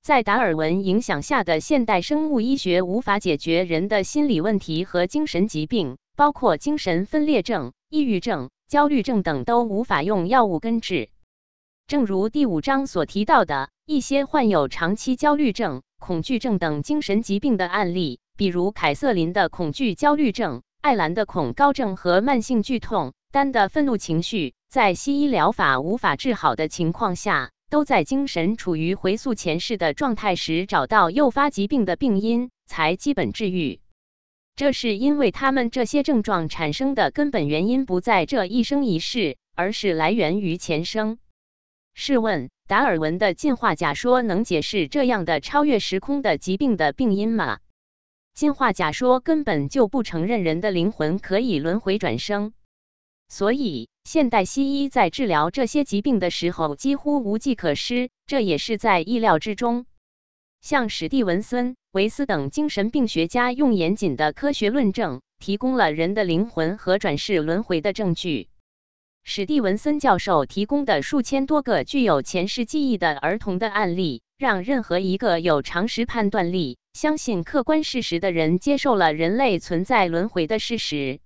在达尔文影响下的现代生物医学无法解决人的心理问题和精神疾病，包括精神分裂症、抑郁症。焦虑症等都无法用药物根治。正如第五章所提到的一些患有长期焦虑症、恐惧症等精神疾病的案例，比如凯瑟琳的恐惧焦虑症、艾兰的恐高症和慢性剧痛、丹的愤怒情绪，在西医疗法无法治好的情况下，都在精神处于回溯前世的状态时找到诱发疾病的病因，才基本治愈。这是因为他们这些症状产生的根本原因不在这一生一世，而是来源于前生。试问，达尔文的进化假说能解释这样的超越时空的疾病的病因吗？进化假说根本就不承认人的灵魂可以轮回转生，所以现代西医在治疗这些疾病的时候几乎无计可施，这也是在意料之中。像史蒂文森。维斯等精神病学家用严谨的科学论证，提供了人的灵魂和转世轮回的证据。史蒂文森教授提供的数千多个具有前世记忆的儿童的案例，让任何一个有常识判断力、相信客观事实的人接受了人类存在轮回的事实。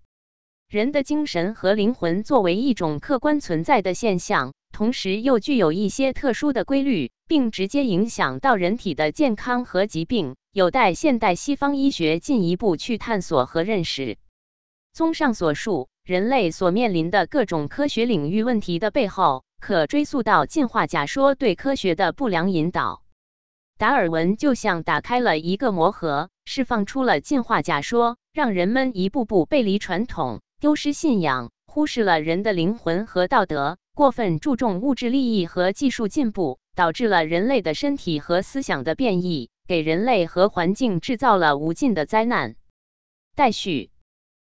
人的精神和灵魂作为一种客观存在的现象。同时又具有一些特殊的规律，并直接影响到人体的健康和疾病，有待现代西方医学进一步去探索和认识。综上所述，人类所面临的各种科学领域问题的背后，可追溯到进化假说对科学的不良引导。达尔文就像打开了一个魔盒，释放出了进化假说，让人们一步步背离传统，丢失信仰，忽视了人的灵魂和道德。过分注重物质利益和技术进步，导致了人类的身体和思想的变异，给人类和环境制造了无尽的灾难。待续。